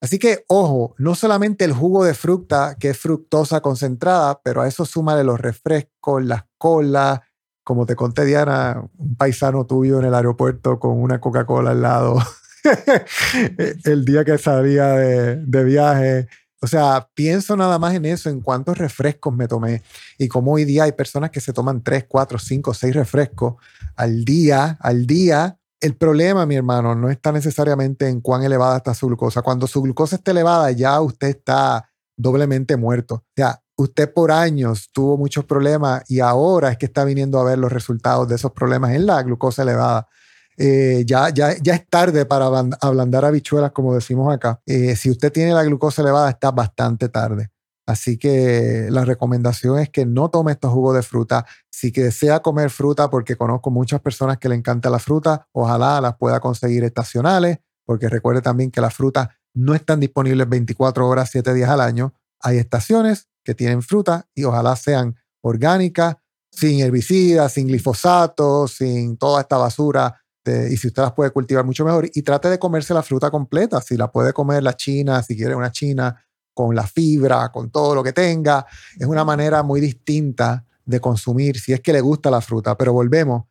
Así que, ojo, no solamente el jugo de fruta, que es fructosa concentrada, pero a eso súmale los refrescos, las colas, como te conté, Diana, un paisano tuyo en el aeropuerto con una Coca-Cola al lado [LAUGHS] el día que salía de, viaje. O sea, pienso nada más en eso, en cuántos refrescos me tomé y cómo hoy día hay personas que se toman 3, 4, 5, 6 refrescos al día, al día. El problema, mi hermano, no está necesariamente en cuán elevada está su glucosa. Cuando su glucosa esté elevada, ya usted está doblemente muerto. O sea, usted por años tuvo muchos problemas y ahora es que está viniendo a ver los resultados de esos problemas en la glucosa elevada. Eh, ya, ya, ya es tarde para ablandar habichuelas, como decimos acá. Eh, si usted tiene la glucosa elevada, está bastante tarde. Así que la recomendación es que no tome estos jugos de fruta. Si desea comer fruta, porque conozco muchas personas que le encanta la fruta, ojalá las pueda conseguir estacionales, porque recuerde también que las frutas no están disponibles 24 horas, 7 días al año. Hay estaciones que tienen fruta y ojalá sean orgánicas, sin herbicidas, sin glifosato, sin toda esta basura. y si usted las puede cultivar mucho mejor. Y trate de comerse la fruta completa. Si la puede comer la china, si quiere una china con la fibra, con todo lo que tenga. Es una manera muy distinta de consumir si es que le gusta la fruta. Pero volvemos,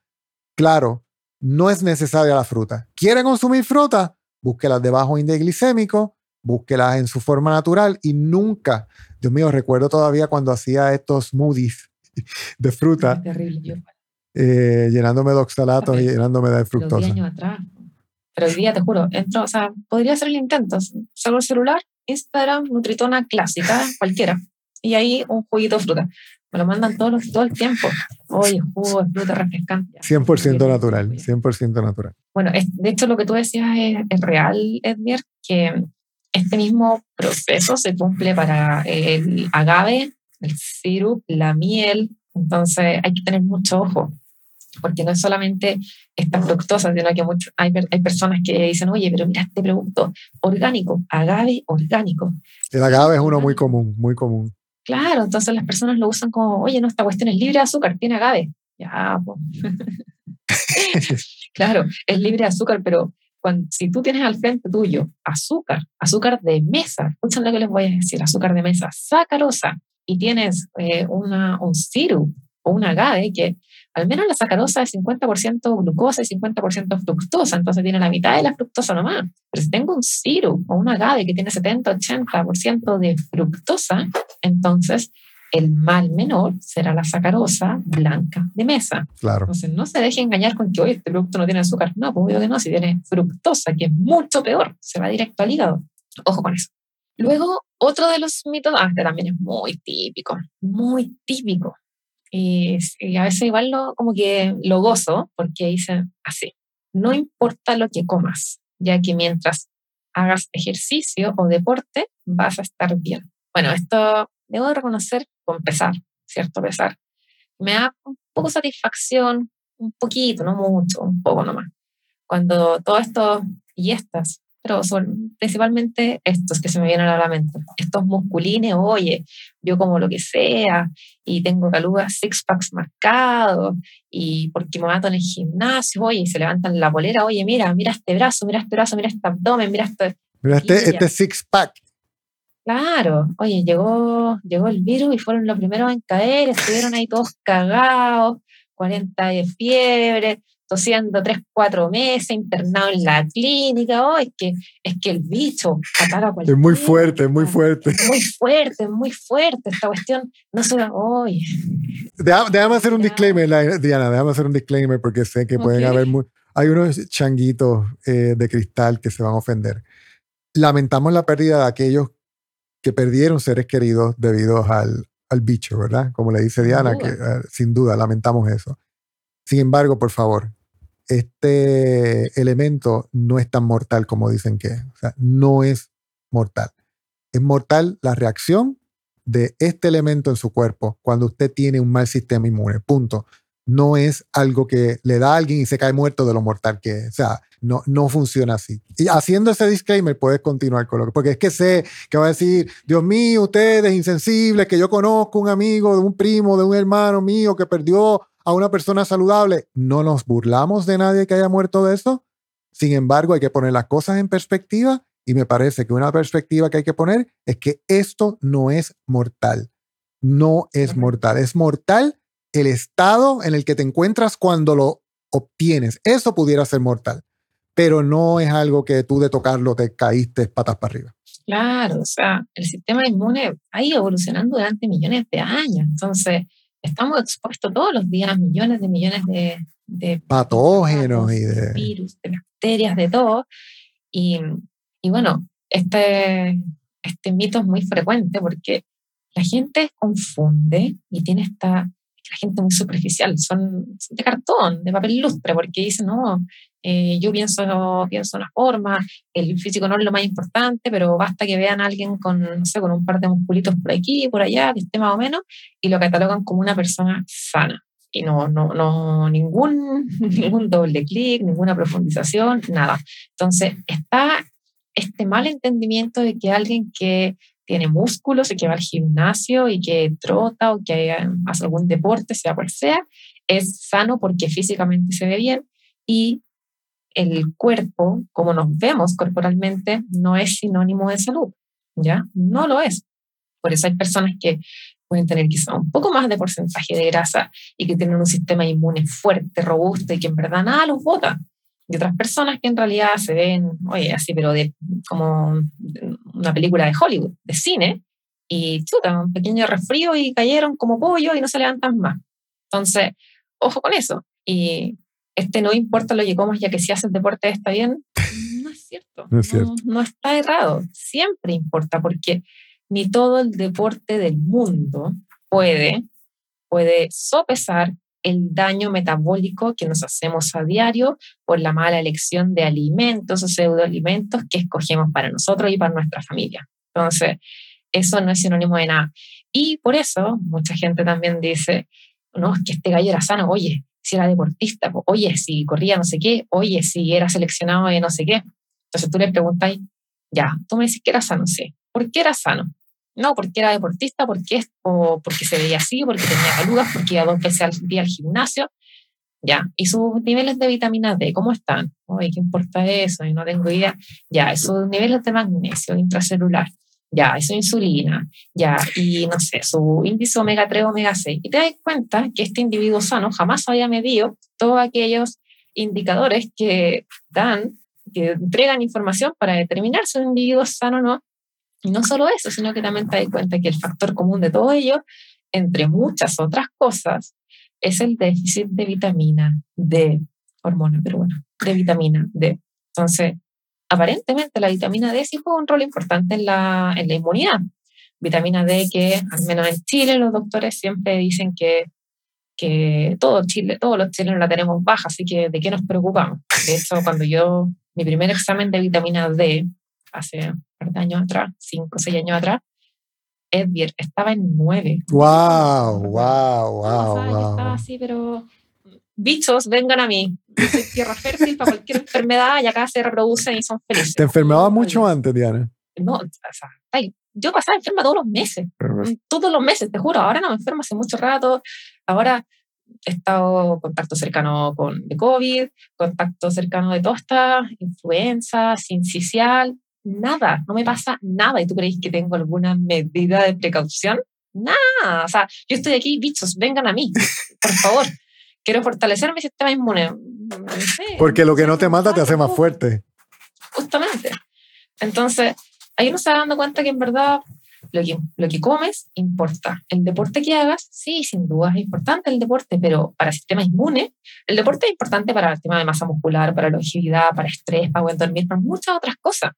claro, no es necesaria la fruta. ¿Quiere consumir fruta? Búsquelas de bajo índice glicémico, búsquelas en su forma natural y nunca, Dios mío, recuerdo todavía cuando hacía estos smoothies [LAUGHS] de fruta. terrible, eh, llenándome de oxalatos y llenándome de fructosa. años atrás. Pero hoy día, te juro, entro, o sea, podría hacer el intento. Salgo el celular, Instagram, Nutritona clásica, cualquiera. Y ahí un juguito de fruta. Me lo mandan todo, todo el tiempo. Oye, jugo de fruta refrescante. 100% natural, 100% natural. Bueno, de hecho lo que tú decías es, real, Edmir, que este mismo proceso se cumple para el agave, el sirup, la miel. Entonces hay que tener mucho ojo porque no es solamente esta fructosa, sino que hay, hay personas que dicen, oye, pero mira este producto orgánico, agave orgánico. El agave es uno muy común, muy común. Claro, entonces las personas lo usan como, oye, no, esta cuestión es libre de azúcar, tiene agave. Ya, pues. [LAUGHS] [LAUGHS] claro, es libre de azúcar, pero cuando, si tú tienes al frente tuyo azúcar, azúcar de mesa, escuchen lo que les voy a decir, azúcar de mesa, sacarosa, y tienes eh, una, un sirup o un agave que al menos la sacarosa es 50% glucosa y 50% fructosa, entonces tiene la mitad de la fructosa nomás. Pero si tengo un sirup o un agave que tiene 70-80% de fructosa, entonces el mal menor será la sacarosa blanca de mesa. Claro. Entonces no se deje engañar con que hoy este producto no tiene azúcar. No, pues obvio que no, si tiene fructosa, que es mucho peor, se va directo al hígado. Ojo con eso. Luego, otro de los mitos, ah, este también es muy típico, muy típico. Y, a veces igual lo, como que lo gozo porque dicen así, no importa lo que comas, ya que mientras hagas ejercicio o deporte vas a estar bien. Bueno, esto debo reconocer con pesar, ¿cierto? Pesar. Me da un poco satisfacción, un poquito, no mucho, un poco nomás. Cuando todo esto y estas pero son principalmente estos que se me vienen a la mente. Estos musculines, oye, yo como lo que sea, y tengo calugas six packs marcados, y porque me mato en el gimnasio, oye, y se levantan la polera, oye, mira, mira este brazo, mira este brazo, mira este abdomen, mira este... Mira este, este six pack. Claro, oye, llegó, llegó el virus y fueron los primeros en caer, estuvieron ahí todos cagados, 40 de fiebre, tosiendo tres, cuatro meses, internado en la clínica, oh, es, que, es que el bicho ataca cualquier Es muy fuerte, es muy fuerte. Muy fuerte, muy fuerte esta cuestión. No solo hoy. Déjame, hacer un disclaimer, Diana, déjame hacer un disclaimer porque sé que pueden haber... Muy, hay unos changuitos eh, de cristal que se van a ofender. Lamentamos la pérdida de aquellos que perdieron seres queridos debido al, al bicho, ¿verdad? Como le dice Diana, que eh, sin duda lamentamos eso. Sin embargo, por favor, este elemento no es tan mortal como dicen que es. O sea, no es mortal. Es mortal la reacción de este elemento en su cuerpo cuando usted tiene un mal sistema inmune. Punto. No es algo que le da a alguien y se cae muerto de lo mortal que es. O sea, no, no funciona así. Y haciendo ese disclaimer, puedes continuar con lo que. Porque es que sé que va a decir, Dios mío, ustedes insensibles, que yo conozco un amigo, de un primo, de un hermano mío que perdió a una persona saludable. No nos burlamos de nadie que haya muerto de eso. Sin embargo, hay que poner las cosas en perspectiva y me parece que una perspectiva que hay que poner es que esto no es mortal. No es mortal. Es mortal el estado en el que te encuentras cuando lo obtienes. Eso pudiera ser mortal, pero no es algo que tú de tocarlo te caíste patas para arriba. Claro, o sea, el sistema inmune ha ido evolucionando durante millones de años. Entonces, estamos expuestos todos los días a millones de millones de, patógenos y de virus, de bacterias, de todo. Y, y, bueno, este, este mito es muy frecuente porque la gente confunde y tiene esta, la gente muy superficial, son, de cartón, de papel lustre, porque dicen, no, eh, yo pienso, pienso una forma, el físico no es lo más importante, pero basta que vean a alguien con, no sé, con un par de musculitos por aquí, por allá, que esté más o menos, y lo catalogan como una persona sana. Y no, no, no, ningún, [LAUGHS] ningún doble clic, ninguna profundización, nada. Entonces, está este mal entendimiento de que alguien que tiene músculos y que va al gimnasio y que trota o que hace algún deporte, sea cual sea, es sano porque físicamente se ve bien y el cuerpo, como nos vemos corporalmente, no es sinónimo de salud, ¿ya? No lo es. Por eso hay personas que pueden tener quizá un poco más de porcentaje de grasa y que tienen un sistema inmune fuerte, robusto y que en verdad nada los bota. Y otras personas que en realidad se ven, oye, así, pero de como una película de Hollywood, de cine, y chuta, un pequeño resfrío y cayeron como pollo y no se levantan más. Entonces, ojo con eso. Y este no importa lo que comas, ya que si haces deporte está bien, no es cierto. No, es cierto. no está errado. Siempre importa porque ni todo el deporte del mundo puede, puede sopesar el daño metabólico que nos hacemos a diario por la mala elección de alimentos o pseudoalimentos que escogemos para nosotros y para nuestra familia. Entonces, eso no es sinónimo de nada. Y por eso mucha gente también dice, no, es que este gallo era sano, oye, si era deportista, oye, si corría no sé qué, oye, si era seleccionado de no sé qué. Entonces tú le preguntas, ya, tú me dices que era sano, sí. ¿Por qué era sano? No, porque era deportista, porque, o porque se veía así, porque tenía calugas, porque iba dos veces al día al gimnasio. Ya, y sus niveles de vitamina D, ¿cómo están? Oye, ¿qué importa eso? Y no tengo idea. Ya, sus niveles de magnesio intracelular ya, eso insulina, ya, y no sé, su índice omega 3, omega 6. Y te das cuenta que este individuo sano jamás había medido todos aquellos indicadores que dan, que entregan información para determinar si un individuo es sano o no. Y no solo eso, sino que también te das cuenta que el factor común de todo ello, entre muchas otras cosas, es el déficit de vitamina D, hormona, pero bueno, de vitamina D. Entonces, aparentemente la vitamina D sí juega un rol importante en la, en la inmunidad. Vitamina D que, al menos en Chile, los doctores siempre dicen que, que todo Chile, todos los chilenos la tenemos baja, así que ¿de qué nos preocupamos? De hecho, cuando yo, mi primer examen de vitamina D, hace par de años atrás, cinco seis años atrás, Edvier estaba en nueve. ¡Wow! ¡Wow! ¡Wow! wow. Estaba así, pero bichos, vengan a mí. Yo soy tierra fértil para cualquier enfermedad y acá se reproducen y son felices. ¿Te enfermabas mucho antes, Diana? No, o sea, yo pasaba enferma todos los meses. Todos los meses, te juro. Ahora no me enfermo hace mucho rato. Ahora he estado en contacto cercano con de COVID, contacto cercano de toda esta influenza, sincicial, nada, no me pasa nada. ¿Y tú creéis que tengo alguna medida de precaución? Nada. O sea, yo estoy aquí, bichos, vengan a mí, por favor quiero fortalecer mi sistema inmune. Porque lo que no te mata te hace más fuerte. Justamente. Entonces, ahí uno se va dando cuenta que en verdad lo que, lo que comes importa. El deporte que hagas, sí, sin duda es importante el deporte, pero para el sistema inmune, el deporte es importante para el tema de masa muscular, para longevidad, para estrés, para buen dormir, para muchas otras cosas.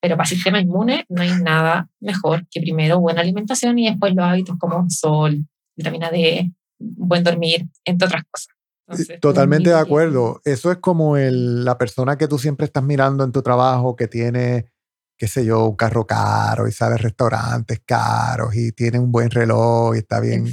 Pero para el sistema inmune no hay nada mejor que primero buena alimentación y después los hábitos como sol, vitamina D, buen dormir, entre otras cosas. Totalmente de acuerdo. Eso es como el, la persona que tú siempre estás mirando en tu trabajo que tiene, qué sé yo, un carro caro y sabe restaurantes caros y tiene un buen reloj y está bien.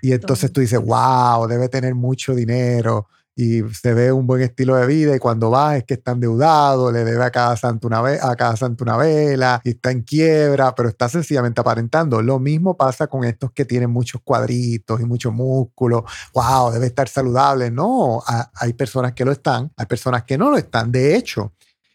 Y entonces tú dices, wow, debe tener mucho dinero y se ve un buen estilo de vida y cuando va es que está endeudado, le debe a cada santo una, a cada santo una vela y está en quiebra, pero está sencillamente aparentando. Lo mismo pasa con estos que tienen muchos cuadritos y mucho músculo. ¡Wow! Debe estar saludable. No, hay personas que lo están, hay personas que no lo están. De hecho,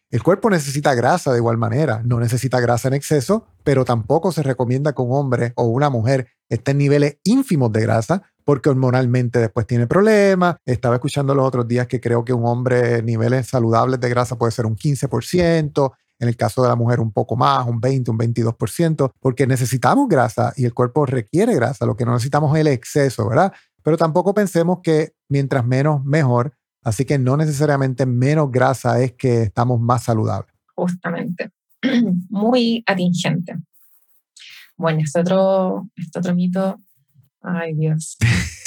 el cuerpo necesita grasa de igual manera, no necesita grasa en exceso, pero tampoco se recomienda que un hombre o una mujer esté en niveles ínfimos de grasa porque hormonalmente después tiene problemas. Estaba escuchando los otros días que creo que un hombre niveles saludables de grasa puede ser un 15%, en el caso de la mujer un poco más, un 20, un 22%, porque necesitamos grasa y el cuerpo requiere grasa, lo que no necesitamos es el exceso, ¿verdad? Pero tampoco pensemos que mientras menos, mejor, así que no necesariamente menos grasa es que estamos más saludables. Justamente, [CLEARS THROAT] muy atingente. Bueno, este otro, este otro mito Ay, Dios.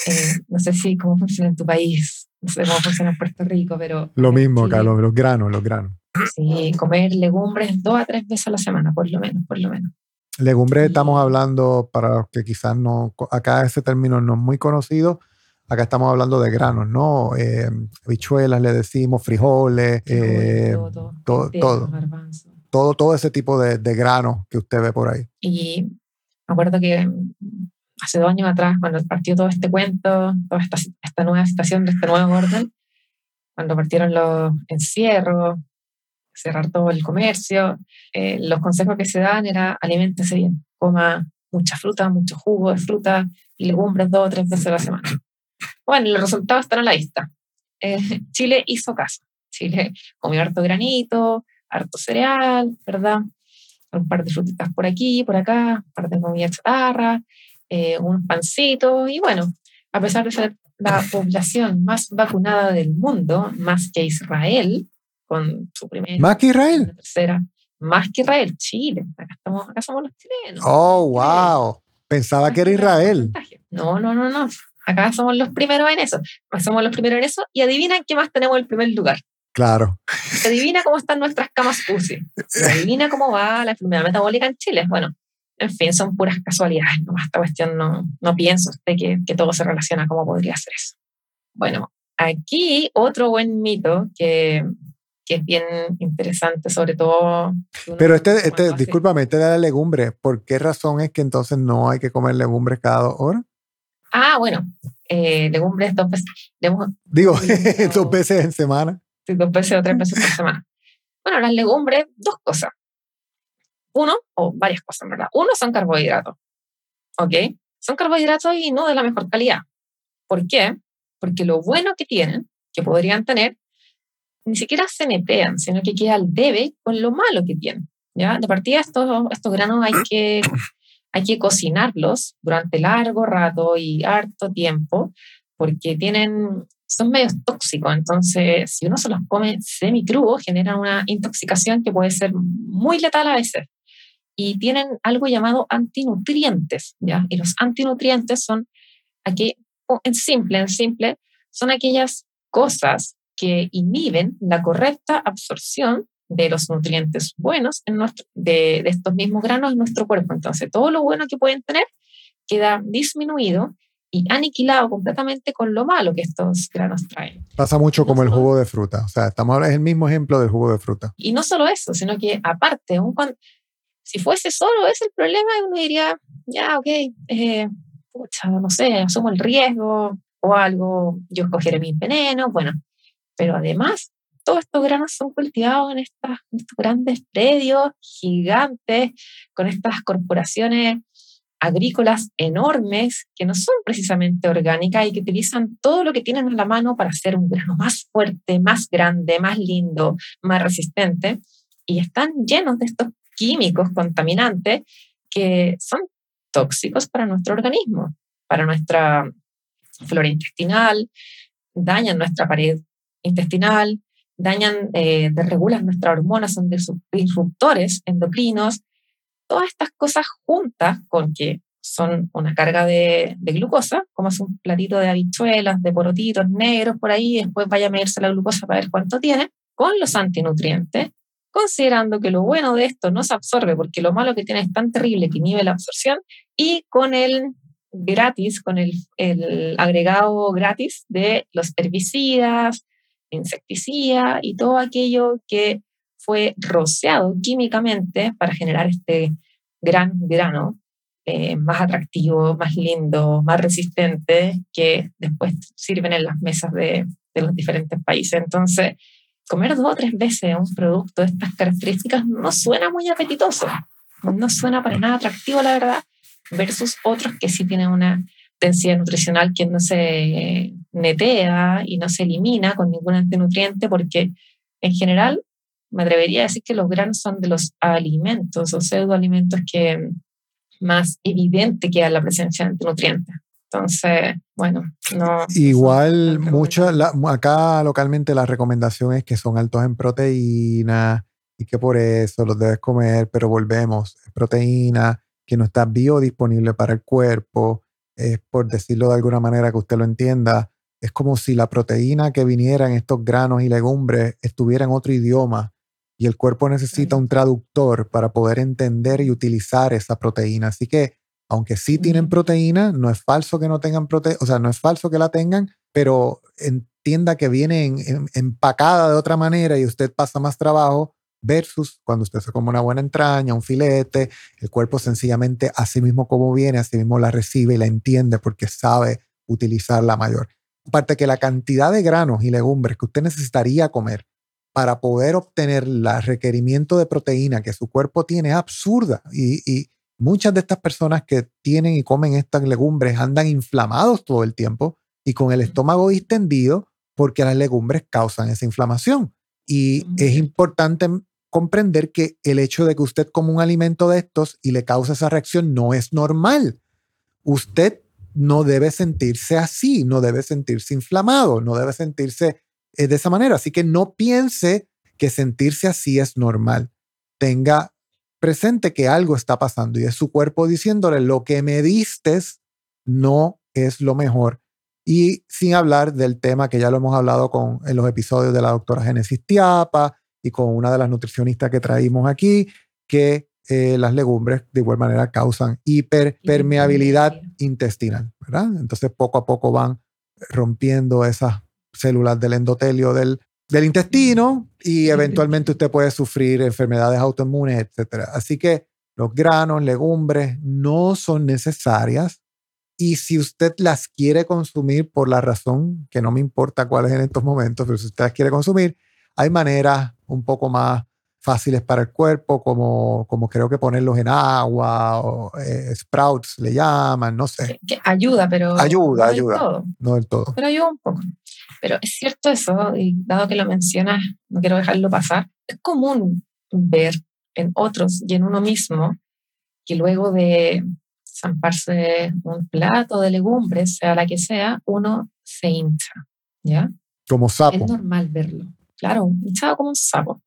Eh, no sé si cómo funciona en tu país, no sé cómo funciona en Puerto Rico, pero... Lo mismo acá, los, los granos, los granos. Sí, comer legumbres dos a tres veces a la semana, por lo menos, por lo menos. Legumbres estamos hablando, para los que quizás no, acá ese término no es muy conocido, acá estamos hablando de granos, ¿no? Eh, habichuelas, le decimos, frijoles, eh, todo, todo, todo- todo. ese tipo de, de granos que usted ve por ahí. Y me acuerdo que hace dos años atrás, cuando partió todo este cuento, toda esta, esta nueva situación de este nuevo orden, cuando partieron los encierros, cerrar todo el comercio, eh, los consejos que se dan era aliméntese bien, coma mucha fruta, mucho jugo de fruta legumbres dos o tres veces a la semana. Bueno, los resultados están a la vista. Eh, Chile hizo caso. Chile comió harto granito, harto cereal, ¿verdad? un par de frutitas por aquí, por acá, un par de comida chatarra, eh, unos pancitos, y bueno, a pesar de ser la población más vacunada del mundo, más que Israel, con su primera, Más que Israel. tercera, más que Israel, Chile, acá, estamos, acá somos los chilenos. Oh, wow. Pensaba que era Israel. No, no, no, no. Acá somos los primeros en eso. Somos los primeros en eso. Y adivinan qué más tenemos en el primer lugar. Claro. Adivina cómo están nuestras camas UCI. [LAUGHS] Adivina cómo va la enfermedad metabólica en Chile. Bueno, en fin, son puras casualidades. Nomás esta cuestión no, no pienso usted que, que todo se relaciona cómo podría ser eso. Bueno, aquí otro buen mito que, que es bien interesante, sobre todo. Pero este, este, discúlpame, este de la legumbre, ¿por qué razón es que entonces no hay que comer legumbres cada dos horas? Ah, bueno, eh, legumbres dos veces, legumbres Digo, [LAUGHS] no. [LAUGHS] dos veces en semana. sí, dos veces o tres veces por [LAUGHS] semana. Bueno, las legumbres, dos cosas. Uno, o varias cosas, verdad. Uno son carbohidratos. ¿Ok? Son carbohidratos y no de la mejor calidad. ¿Por qué? Porque lo bueno que tienen, que podrían tener, ni siquiera se netean, sino que queda al debe con lo malo que tienen. ¿ya? De partida, estos, estos granos hay que, hay que cocinarlos durante largo rato y harto tiempo, porque tienen, son medios tóxicos. Entonces, si uno se los come semi crudos, generan una intoxicación que puede ser muy letal a veces. Y tienen algo llamado antinutrientes, ¿ya? Y los antinutrientes son aquí, en simple, en simple, son aquellas cosas que inhiben la correcta absorción de los nutrientes buenos en nuestro, de, de estos mismos granos en nuestro cuerpo. Entonces, todo lo bueno que pueden tener queda disminuido y aniquilado completamente con lo malo que estos granos traen. Pasa mucho como el jugo de fruta. O sea, estamos, es el mismo ejemplo del jugo de fruta. Y no solo eso, sino que aparte, aun cuando, si fuese solo ese el problema, uno diría, ya, ok, eh, pucha, no sé, asumo el riesgo o algo, yo escogeré mis venenos, bueno, pero además, todos estos granos son cultivados en, estas, en estos grandes predios gigantes, con estas corporaciones agrícolas enormes que no son precisamente orgánicas y que utilizan todo lo que tienen en la mano para hacer un grano más fuerte, más grande, más lindo, más resistente. Y están llenos de estos químicos contaminantes que son tóxicos para nuestro organismo, para nuestra flora intestinal, dañan nuestra pared intestinal, dañan, eh, desregulan nuestras hormonas, son disruptores endocrinos, todas estas cosas juntas con que son una carga de, de, glucosa, como es un platito de habichuelas, de porotitos negros por ahí, después vaya a medirse la glucosa para ver cuánto tiene, con los antinutrientes, considerando que lo bueno de esto no se absorbe porque lo malo que tiene es tan terrible que inhibe la absorción, y con el gratis, con el, el agregado gratis de los herbicidas, insecticidas y todo aquello que fue rociado químicamente para generar este gran grano eh, más atractivo, más lindo, más resistente, que después sirven en las mesas de, de, los diferentes países. Entonces, comer dos o tres veces un producto de estas características no suena muy apetitoso, no suena para nada atractivo, la verdad, versus otros que sí tienen una densidad nutricional que no se netea y no se elimina con ningún antinutriente, porque en general me atrevería a decir que los granos son de los alimentos o pseudoalimentos que más evidente queda la presencia de antinutrientes. Entonces, bueno, no. Igual, no mucho, la, acá localmente la recomendación es que son altos en proteína y que por eso los debes comer, pero volvemos, proteína que no está biodisponible para el cuerpo, es por decirlo de alguna manera que usted lo entienda, es como si la proteína que viniera en estos granos y legumbres estuviera en otro idioma y el cuerpo necesita un traductor para poder entender y utilizar esa proteína. Así que, aunque sí tienen proteína, no es falso que no tengan proteína, o sea, no es falso que la tengan, pero entienda que viene empacada de otra manera y usted pasa más trabajo versus cuando usted se come una buena entraña, un filete, el cuerpo sencillamente así mismo como viene, así mismo la recibe y la entiende porque sabe utilizarla mayor. Aparte que la cantidad de granos y legumbres que usted necesitaría comer para poder obtener el requerimiento de proteína que su cuerpo tiene es absurda. Y, muchas de estas personas que tienen y comen estas legumbres andan inflamados todo el tiempo y con el estómago distendido porque las legumbres causan esa inflamación. Y es importante comprender que el hecho de que usted come un alimento de estos y le causa esa reacción no es normal. Usted no debe sentirse así, no debe sentirse inflamado, no debe sentirse eh, de esa manera. Así que no piense que sentirse así es normal. Tenga presente que algo está pasando y es su cuerpo diciéndole lo que me diste no es lo mejor. Y sin hablar del tema que ya lo hemos hablado con, en los episodios de la doctora Genesis Tiapa y con una de las nutricionistas que traímos aquí, que eh, las legumbres de igual manera causan hiperpermeabilidad intestinal, ¿verdad? Entonces poco a poco van rompiendo esas células del endotelio del, del intestino y eventualmente usted puede sufrir enfermedades autoinmunes, etc. Así que los granos, legumbres no son necesarias. Y si usted las quiere consumir por la razón que no me importa cuál es en estos momentos, pero si usted las quiere consumir, hay maneras un poco más fáciles para el cuerpo, como, como creo que ponerlos en agua o eh, sprouts le llaman, no sé. Que ayuda, pero ayuda, no ayuda, todo. no del todo. Pero ayuda un poco. Pero es cierto eso, y dado que lo mencionas, no quiero dejarlo pasar, es común ver en otros y en uno mismo que luego de zamparse un plato de legumbres, sea la que sea, uno se hincha, ¿ya? Como sapo. Es normal verlo, claro, hinchado como un sapo.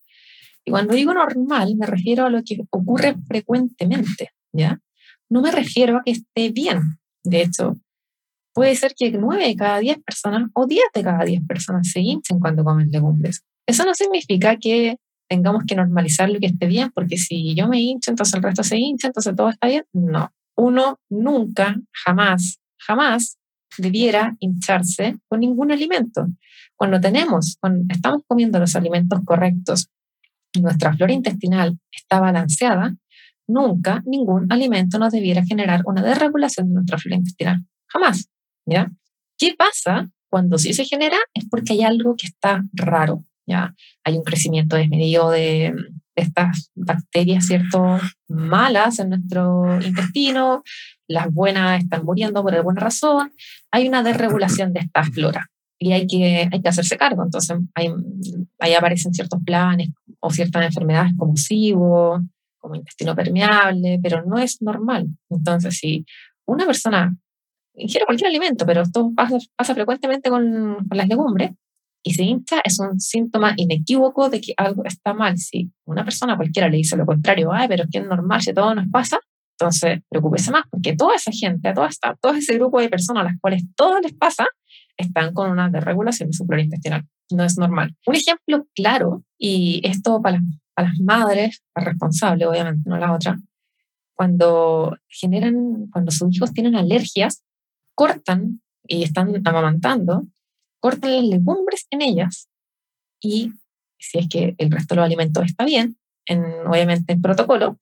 Y cuando digo normal, me refiero a lo que ocurre frecuentemente, ¿ya? No me refiero a que esté bien. De hecho, puede ser que 9 de cada 10 personas o 10 de cada 10 personas se hinchen cuando comen legumbres. Eso no significa que tengamos que normalizar lo que esté bien, porque si yo me hincho, entonces el resto se hincha, entonces todo está bien. No. Uno nunca, jamás, jamás debiera hincharse con ningún alimento. Cuando tenemos, cuando estamos comiendo los alimentos correctos nuestra flora intestinal está balanceada, nunca ningún alimento nos debiera generar una desregulación de nuestra flora intestinal. Jamás. ¿ya? ¿Qué pasa cuando sí se genera? Es porque hay algo que está raro. ¿ya? Hay un crecimiento desmedido de, de estas bacterias, ¿cierto? Malas en nuestro intestino, las buenas están muriendo por alguna razón, hay una desregulación de esta flora y hay que, hay que hacerse cargo. Entonces, ahí aparecen ciertos planes o ciertas enfermedades como SIBO, como intestino permeable, pero no es normal. Entonces, si una persona ingiere cualquier alimento, pero esto pasa, pasa frecuentemente con, con, las legumbres, y se hincha, es un síntoma inequívoco de que algo está mal. Si una persona cualquiera le dice lo contrario, ay, pero es que es normal, si todo nos pasa, entonces preocúpese más, porque toda esa gente, toda esta, todo ese grupo de personas a las cuales todo les pasa, están con una desregulación de su flora intestinal. No es normal. Un ejemplo claro, y esto para las, para las madres, la responsable obviamente, no la otra, cuando generan, cuando sus hijos tienen alergias, cortan y están amamantando, cortan las legumbres en ellas y si es que el resto de los alimentos está bien, en, obviamente en protocolo,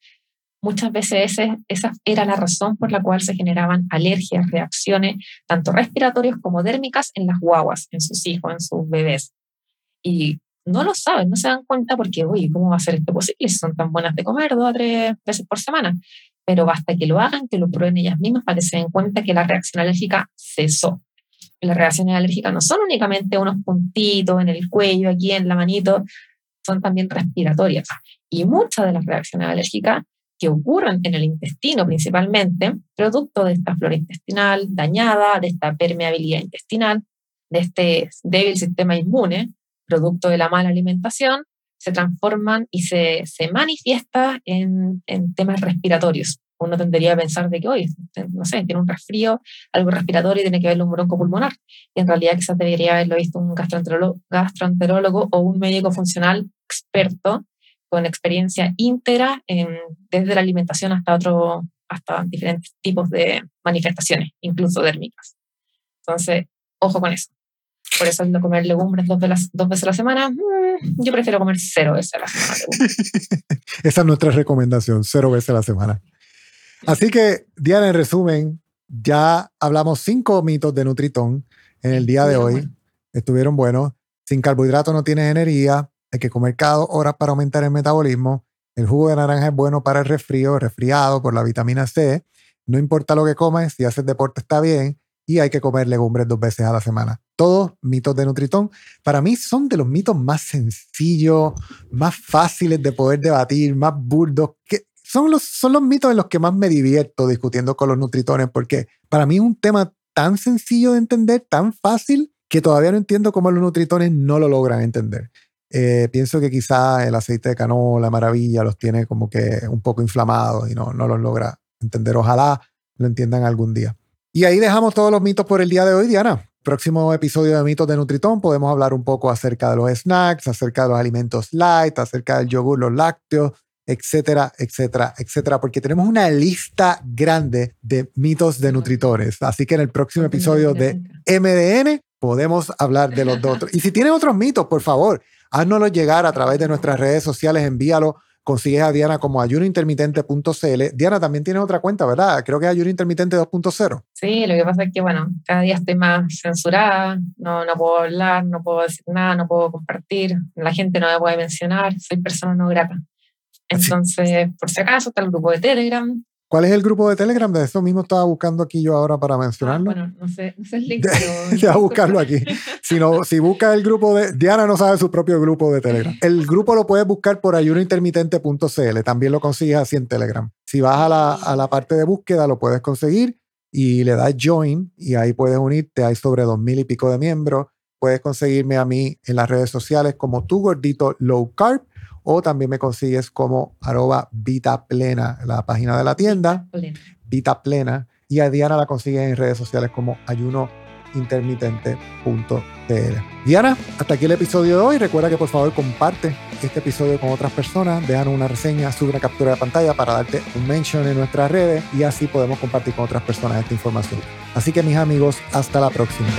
muchas veces esa era la razón por la cual se generaban alergias, reacciones, tanto respiratorias como dérmicas en las guaguas, en sus hijos, en sus bebés. Y no lo saben, no se dan cuenta porque, uy, ¿cómo va a ser esto posible si son tan buenas de comer dos o tres veces por semana? Pero basta que lo hagan, que lo prueben ellas mismas para que se den cuenta que la reacción alérgica cesó. Las reacciones alérgicas no son únicamente unos puntitos en el cuello, aquí en la manito, son también respiratorias. Y muchas de las reacciones alérgicas que ocurren en el intestino principalmente, producto de esta flora intestinal dañada, de esta permeabilidad intestinal, de este débil sistema inmune, producto de la mala alimentación, se transforman y se, se manifiesta en, en temas respiratorios. uno tendería a pensar de que hoy, no sé, tiene un resfrío, algo respiratorio y tiene que ver un pulmonar. Y en realidad quizás debería haberlo visto un gastroenterólogo, o un médico funcional experto con experiencia íntegra en, desde la alimentación hasta, otro, hasta diferentes tipos de manifestaciones, incluso dérmicas. Entonces, ojo con eso. Por eso no comer legumbres dos, dos veces a la semana, mm, yo prefiero comer cero veces a la semana. [LAUGHS] Esa es nuestra recomendación, cero veces a la semana. Así que, Diana, en resumen, ya hablamos cinco mitos de Nutritón en el día de hoy. Estuvieron buenos. Sin carbohidratos no tienes energía. Hay que comer cada dos horas para aumentar el metabolismo. El jugo de naranja es bueno para el resfrío, resfriado por la vitamina C. No importa lo que comes, si haces deporte está bien. Y hay que comer legumbres dos veces a la semana. Todos mitos de Nutritón. Para mí son de los mitos más sencillos, más fáciles de poder debatir, más burdos. Que son los, son los mitos en los que más me divierto discutiendo con los nutritones, porque para mí es un tema tan sencillo de entender, tan fácil, que todavía no entiendo cómo los nutritones no lo logran entender. Eh, pienso que quizá el aceite de canola, maravilla, los tiene como que un poco inflamados y no, no los logra entender. Ojalá lo entiendan algún día. Y ahí dejamos todos los mitos por el día de hoy, Diana. Próximo episodio de Mitos de Nutritón podemos hablar un poco acerca de los snacks, acerca de los alimentos light, acerca del yogur, los lácteos, etcétera, etcétera, etcétera, porque tenemos una lista grande de mitos de nutritores. Así que en el próximo episodio de MDN podemos hablar de los dos. [LAUGHS] Y si tienen otros mitos, por favor, háznoslo llegar a través de nuestras redes sociales, envíalo. Consigues a Diana como ayunointermitente.cl. Diana también tiene otra cuenta, ¿verdad? Creo que es ayunointermitente 2.0. Sí, lo que pasa es que, bueno, cada día estoy más censurada, no, no puedo hablar, no puedo decir nada, no puedo compartir, la gente no me puede mencionar, soy persona no grata. Entonces, por si acaso, está el grupo de Telegram. ¿Cuál es el grupo de Telegram? De eso mismo estaba buscando aquí yo ahora para mencionarlo. Ah, bueno, no sé, no sé el link, [LAUGHS] pero... a buscarlo aquí. [LAUGHS] Si, no, si busca el grupo de... Diana no sabe su propio grupo de Telegram. El grupo lo puedes buscar por ayunointermitente.cl. También lo consigues así en Telegram. Si vas a la, a la parte de búsqueda, lo puedes conseguir y le das join y ahí puedes unirte. Hay sobre dos mil y pico de miembros. Puedes conseguirme a mí en las redes sociales como tu gordito low carb o también me consigues como arroba Vita Plena, la página de la tienda, Vita Plena, y a Diana la consigues en redes sociales como ayunointermitente.tl. Diana, hasta aquí el episodio de hoy. Recuerda que por favor comparte este episodio con otras personas, déjanos una reseña, sube una captura de pantalla para darte un mention en nuestras redes y así podemos compartir con otras personas esta información. Así que mis amigos, hasta la próxima.